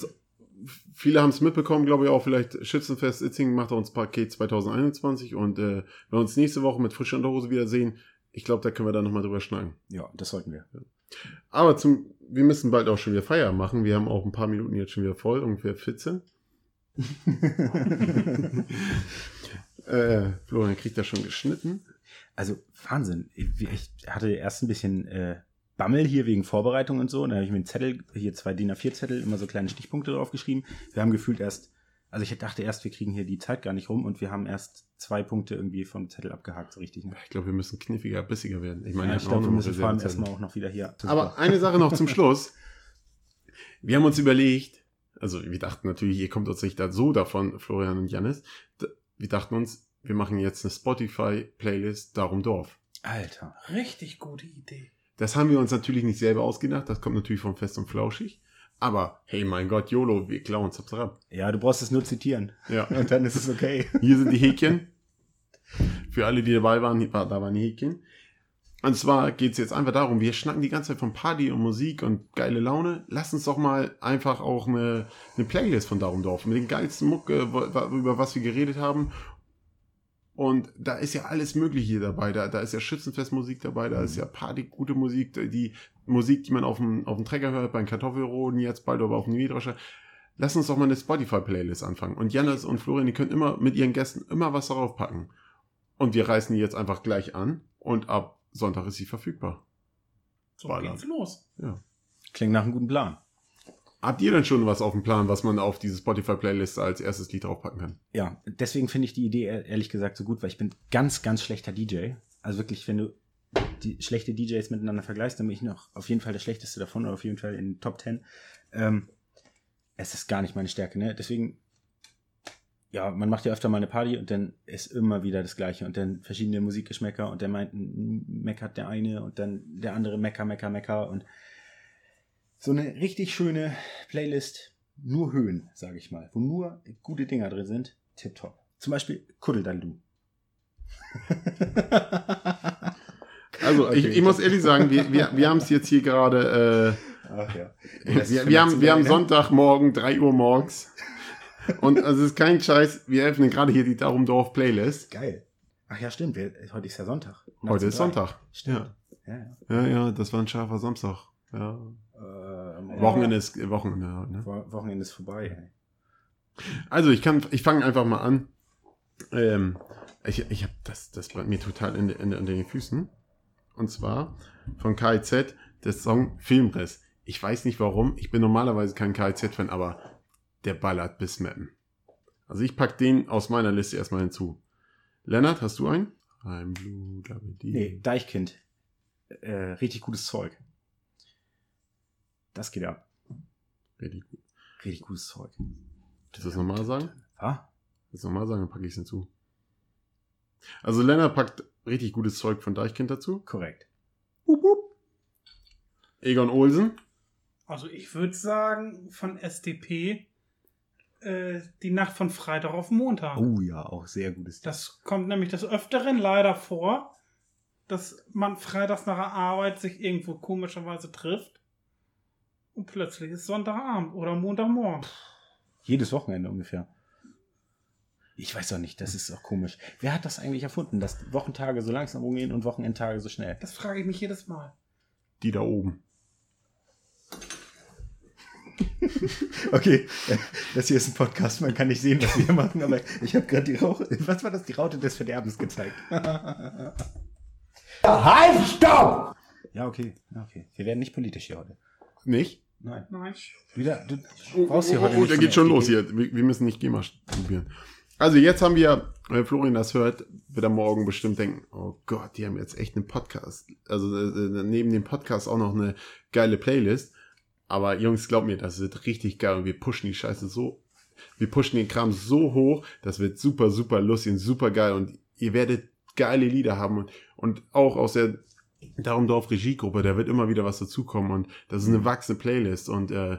viele haben es mitbekommen, glaube ich auch. Vielleicht Schützenfest Itzingen macht auch uns Paket 2021 und äh, wenn wir uns nächste Woche mit frischer Unterhose wiedersehen, ich glaube, da können wir dann nochmal drüber schnacken.
Ja, das sollten wir.
Aber zum, wir müssen bald auch schon wieder Feierabend machen. Wir haben auch ein paar Minuten jetzt schon wieder voll, ungefähr 14. [LAUGHS] äh, Florian kriegt das schon geschnitten.
Also Wahnsinn. Ich, ich hatte erst ein bisschen äh, Bammel hier wegen Vorbereitung und so. Und dann habe ich mir einen Zettel, hier zwei DIN A4-Zettel, immer so kleine Stichpunkte drauf geschrieben. Wir haben gefühlt erst, also ich dachte erst, wir kriegen hier die Zeit gar nicht rum und wir haben erst zwei Punkte irgendwie vom Zettel abgehakt, so richtig. Ne?
Ich glaube, wir müssen kniffiger, bissiger werden. Ich meine,
Ja,
wir
ich glaube, wir müssen vor allem erstmal auch noch wieder hier.
Aber eine Sache noch zum [LAUGHS] Schluss. Wir haben uns überlegt, also wir dachten natürlich, ihr kommt uns nicht da so davon, Florian und Janis. Wir dachten uns, wir machen jetzt eine Spotify-Playlist Darum Dorf.
Alter.
Richtig gute Idee.
Das haben wir uns natürlich nicht selber ausgedacht, das kommt natürlich von Fest und Flauschig. Aber, hey mein Gott, YOLO, wir klauen uns ab.
Ja, du brauchst es nur zitieren.
Ja, [LAUGHS]
Und dann ist es okay.
hier sind die Häkchen. Für alle, die dabei waren, da waren die Häkchen. Und zwar geht es jetzt einfach darum, wir schnacken die ganze Zeit von Party und Musik und geile Laune. Lass uns doch mal einfach auch eine, eine Playlist von Darum Dorf mit den geilsten wo- über was wir geredet haben. Und da ist ja alles Mögliche dabei. Da, da ist ja Schützenfestmusik dabei, da ist ja Party, gute Musik, die Musik, die man auf dem, auf dem Trecker hört, beim Kartoffelroden jetzt bald oder auf dem Mähdrescher. Lass uns doch mal eine Spotify-Playlist anfangen. Und Janis und Florian, die können immer mit ihren Gästen immer was darauf packen. Und wir reißen die jetzt einfach gleich an und ab Sonntag ist sie verfügbar.
So
Ballern.
geht's los.
Ja.
Klingt nach einem guten Plan.
Habt ihr denn schon was auf dem Plan, was man auf diese Spotify-Playlist als erstes Lied draufpacken kann?
Ja, deswegen finde ich die Idee ehr- ehrlich gesagt so gut, weil ich bin ganz, ganz schlechter DJ. Also wirklich, wenn du die schlechte DJs miteinander vergleichst, dann bin ich noch auf jeden Fall der schlechteste davon oder auf jeden Fall in den Top 10. Ähm, es ist gar nicht meine Stärke, ne? Deswegen, ja, man macht ja öfter mal eine Party und dann ist immer wieder das Gleiche und dann verschiedene Musikgeschmäcker und der meint, meckert der eine und dann der andere mecker, mecker, mecker und so eine richtig schöne Playlist, nur Höhen, sage ich mal, wo nur gute Dinger drin sind, tipptopp. Zum Beispiel Kuddeldaldu. [LAUGHS]
Also,
Okay.
ich, ich muss ehrlich sagen, wir, wir, wir haben es jetzt hier gerade,
Ach ja.
äh, wir, wir, haben, wir haben Sonntagmorgen, 3 Uhr morgens. Und also es ist kein Scheiß, wir öffnen gerade hier die Darum Dorf Playlist.
Geil. Ach ja, stimmt. wir- Heute ist ja Sonntag.
Heute ist
drei.
Sonntag.
Stimmt. Ja, ja.
Ja, ja, das war ein scharfer Samstag. Ja. Wochenende ist äh, Wochenende. Ne?
Wo- Wochenende ist vorbei. ey.
Also ich kann, ich fange einfach mal an. Ähm, ich ich habe das, das brennt mir total in, in, in den Füßen. Und zwar von KIZ der Song Filmriss. Ich weiß nicht warum. Ich bin normalerweise kein KIZ-Fan, aber der ballert bis Mappen. Also ich pack den aus meiner Liste erstmal hinzu. Lennart, hast du einen? I'm Blue.
Nee, Deichkind. Äh, richtig gutes Zeug. Das geht ab.
Richtig gut.
Richtig gutes Zeug.
Willst du das nochmal sagen?
Ah?
Willst du nochmal sagen, dann packe ich es hinzu. Also Lennart packt richtig gutes Zeug von Deichkind dazu.
Korrekt.
Egon Olsen.
Also ich würde sagen, von SDP äh, die Nacht von Freitag auf Montag.
Oh ja, auch sehr gutes Ding.
Das kommt nämlich des Öfteren leider vor, dass man freitags nach der Arbeit sich irgendwo komischerweise trifft und plötzlich ist Sonntagabend oder Montagmorgen.
Jedes Wochenende ungefähr. Ich weiß doch nicht, das ist auch komisch. Wer hat das eigentlich erfunden, dass Wochentage so langsam umgehen und Wochenendtage so schnell?
Das frage ich mich jedes Mal.
Die da oben. [LAUGHS]
Okay, das hier ist ein Podcast, man kann nicht sehen, was wir machen, aber ich habe gerade die Rauch was war das, die Raute des Verderbens gezeigt.
Halt, stopp!
Ja, okay, ja, okay. Wir werden nicht politisch hier heute.
Nicht?
Nein.
Nein.
Wieder, du
Oh,
brauchst
oh,
hier heute
oh,
nicht
der
von
geht schon los hier. Wir, wir müssen nicht GEMA probieren. Also jetzt haben wir, wenn Florian das hört, wird er morgen bestimmt denken, oh Gott, die haben jetzt echt einen Podcast. Also äh, neben dem Podcast auch noch eine geile Playlist. Aber Jungs, glaubt mir, das wird richtig geil und wir pushen die Scheiße so, wir pushen den Kram so hoch, das wird super, super lustig und super geil und ihr werdet geile Lieder haben und, und auch aus der Darum Dorf Regiegruppe, da wird immer wieder was dazukommen und das ist eine wachsende Playlist und äh,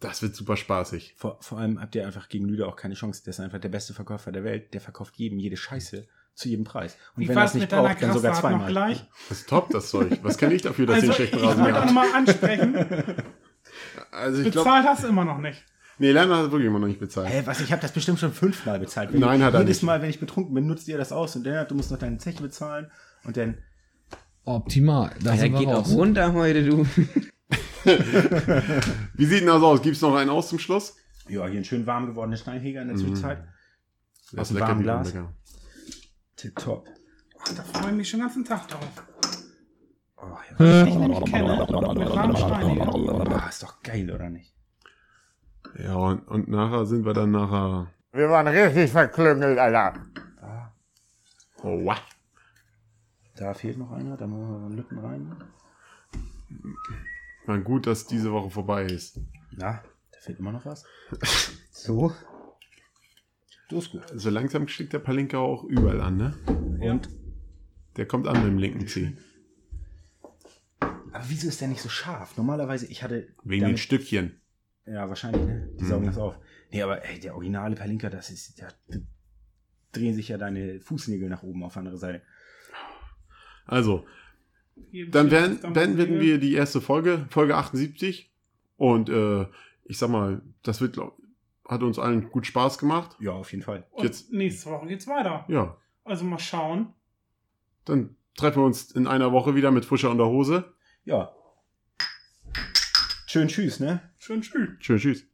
das wird super spaßig.
Vor, vor allem habt ihr einfach gegen Lüder auch keine Chance. Der ist einfach der beste Verkäufer der Welt. Der verkauft jedem jede Scheiße zu jedem Preis. Und
Wie
wenn er es nicht braucht, dann sogar
Kraftfahrt noch
zweimal.
gleich?
Das ist top, das Zeug. Was kann ich dafür, dass
Also
ihr
ich
einen schlechten Rasen
wollte auch
habt?
nochmal ansprechen, [LAUGHS]
Also ich glaube,
bezahlt hast du immer noch nicht.
nee, Lerner hat wirklich immer noch nicht bezahlt.
Hä, was? Ich habe das bestimmt schon fünfmal bezahlt. Wenn
Nein, hat er
Jedes
nicht.
Mal, wenn ich betrunken bin, nutzt ihr das aus und dann, du musst noch deine Zeche bezahlen und dann.
Optimal. Da
Der
sind wir
geht auch runter heute, du. [LAUGHS]
Wie sieht denn das aus? Gibt's noch einen aus zum Schluss?
Ja, hier einen schön warm gewordenen Steinheger in der
Mhm.
Zwischenzeit.
Das
dem warmen Glas. Tipptopp.
Ach, da freue ich mich schon den ganzen Tag drauf.
Oh, ja.
Ich dich nämlich kenne, mit warmen Steinigen.
oh, ist doch geil, oder nicht?
Ja, und, und nachher sind wir dann nachher.
Wir waren richtig verklüngelt, Alter.
Da,
Oh, wow.
Da fehlt noch einer, da machen wir Lütten rein.
War gut, dass diese Woche vorbei ist.
Na, da fehlt immer noch was. [LAUGHS] So. Du ist gut.
So langsam schickt der Palinka auch überall an, ne?
Und
Der kommt an mit dem linken Zeh.
Aber wieso ist der nicht so scharf? Normalerweise, ich hatte.
Wegen den Stückchen.
Ja, wahrscheinlich, ne? Die
Mhm.
saugen das auf. Nee, aber ey, der originale Palinka, das ist. Da drehen sich ja deine Fußnägel nach oben auf andere Seite.
Also, dann werden,
dann
werden wir die erste Folge, Folge 78. Und äh, ich sag mal, das wird, glaub, hat uns allen gut Spaß gemacht.
Ja, auf jeden Fall.
Und
jetzt-
nächste Woche geht's weiter.
Ja,
Also mal schauen.
dann treffen wir uns in einer Woche wieder mit frischer Unterhose.
Ja. Schön tschüss, ne?
Schön tschüss.
Tschüss, tschüss.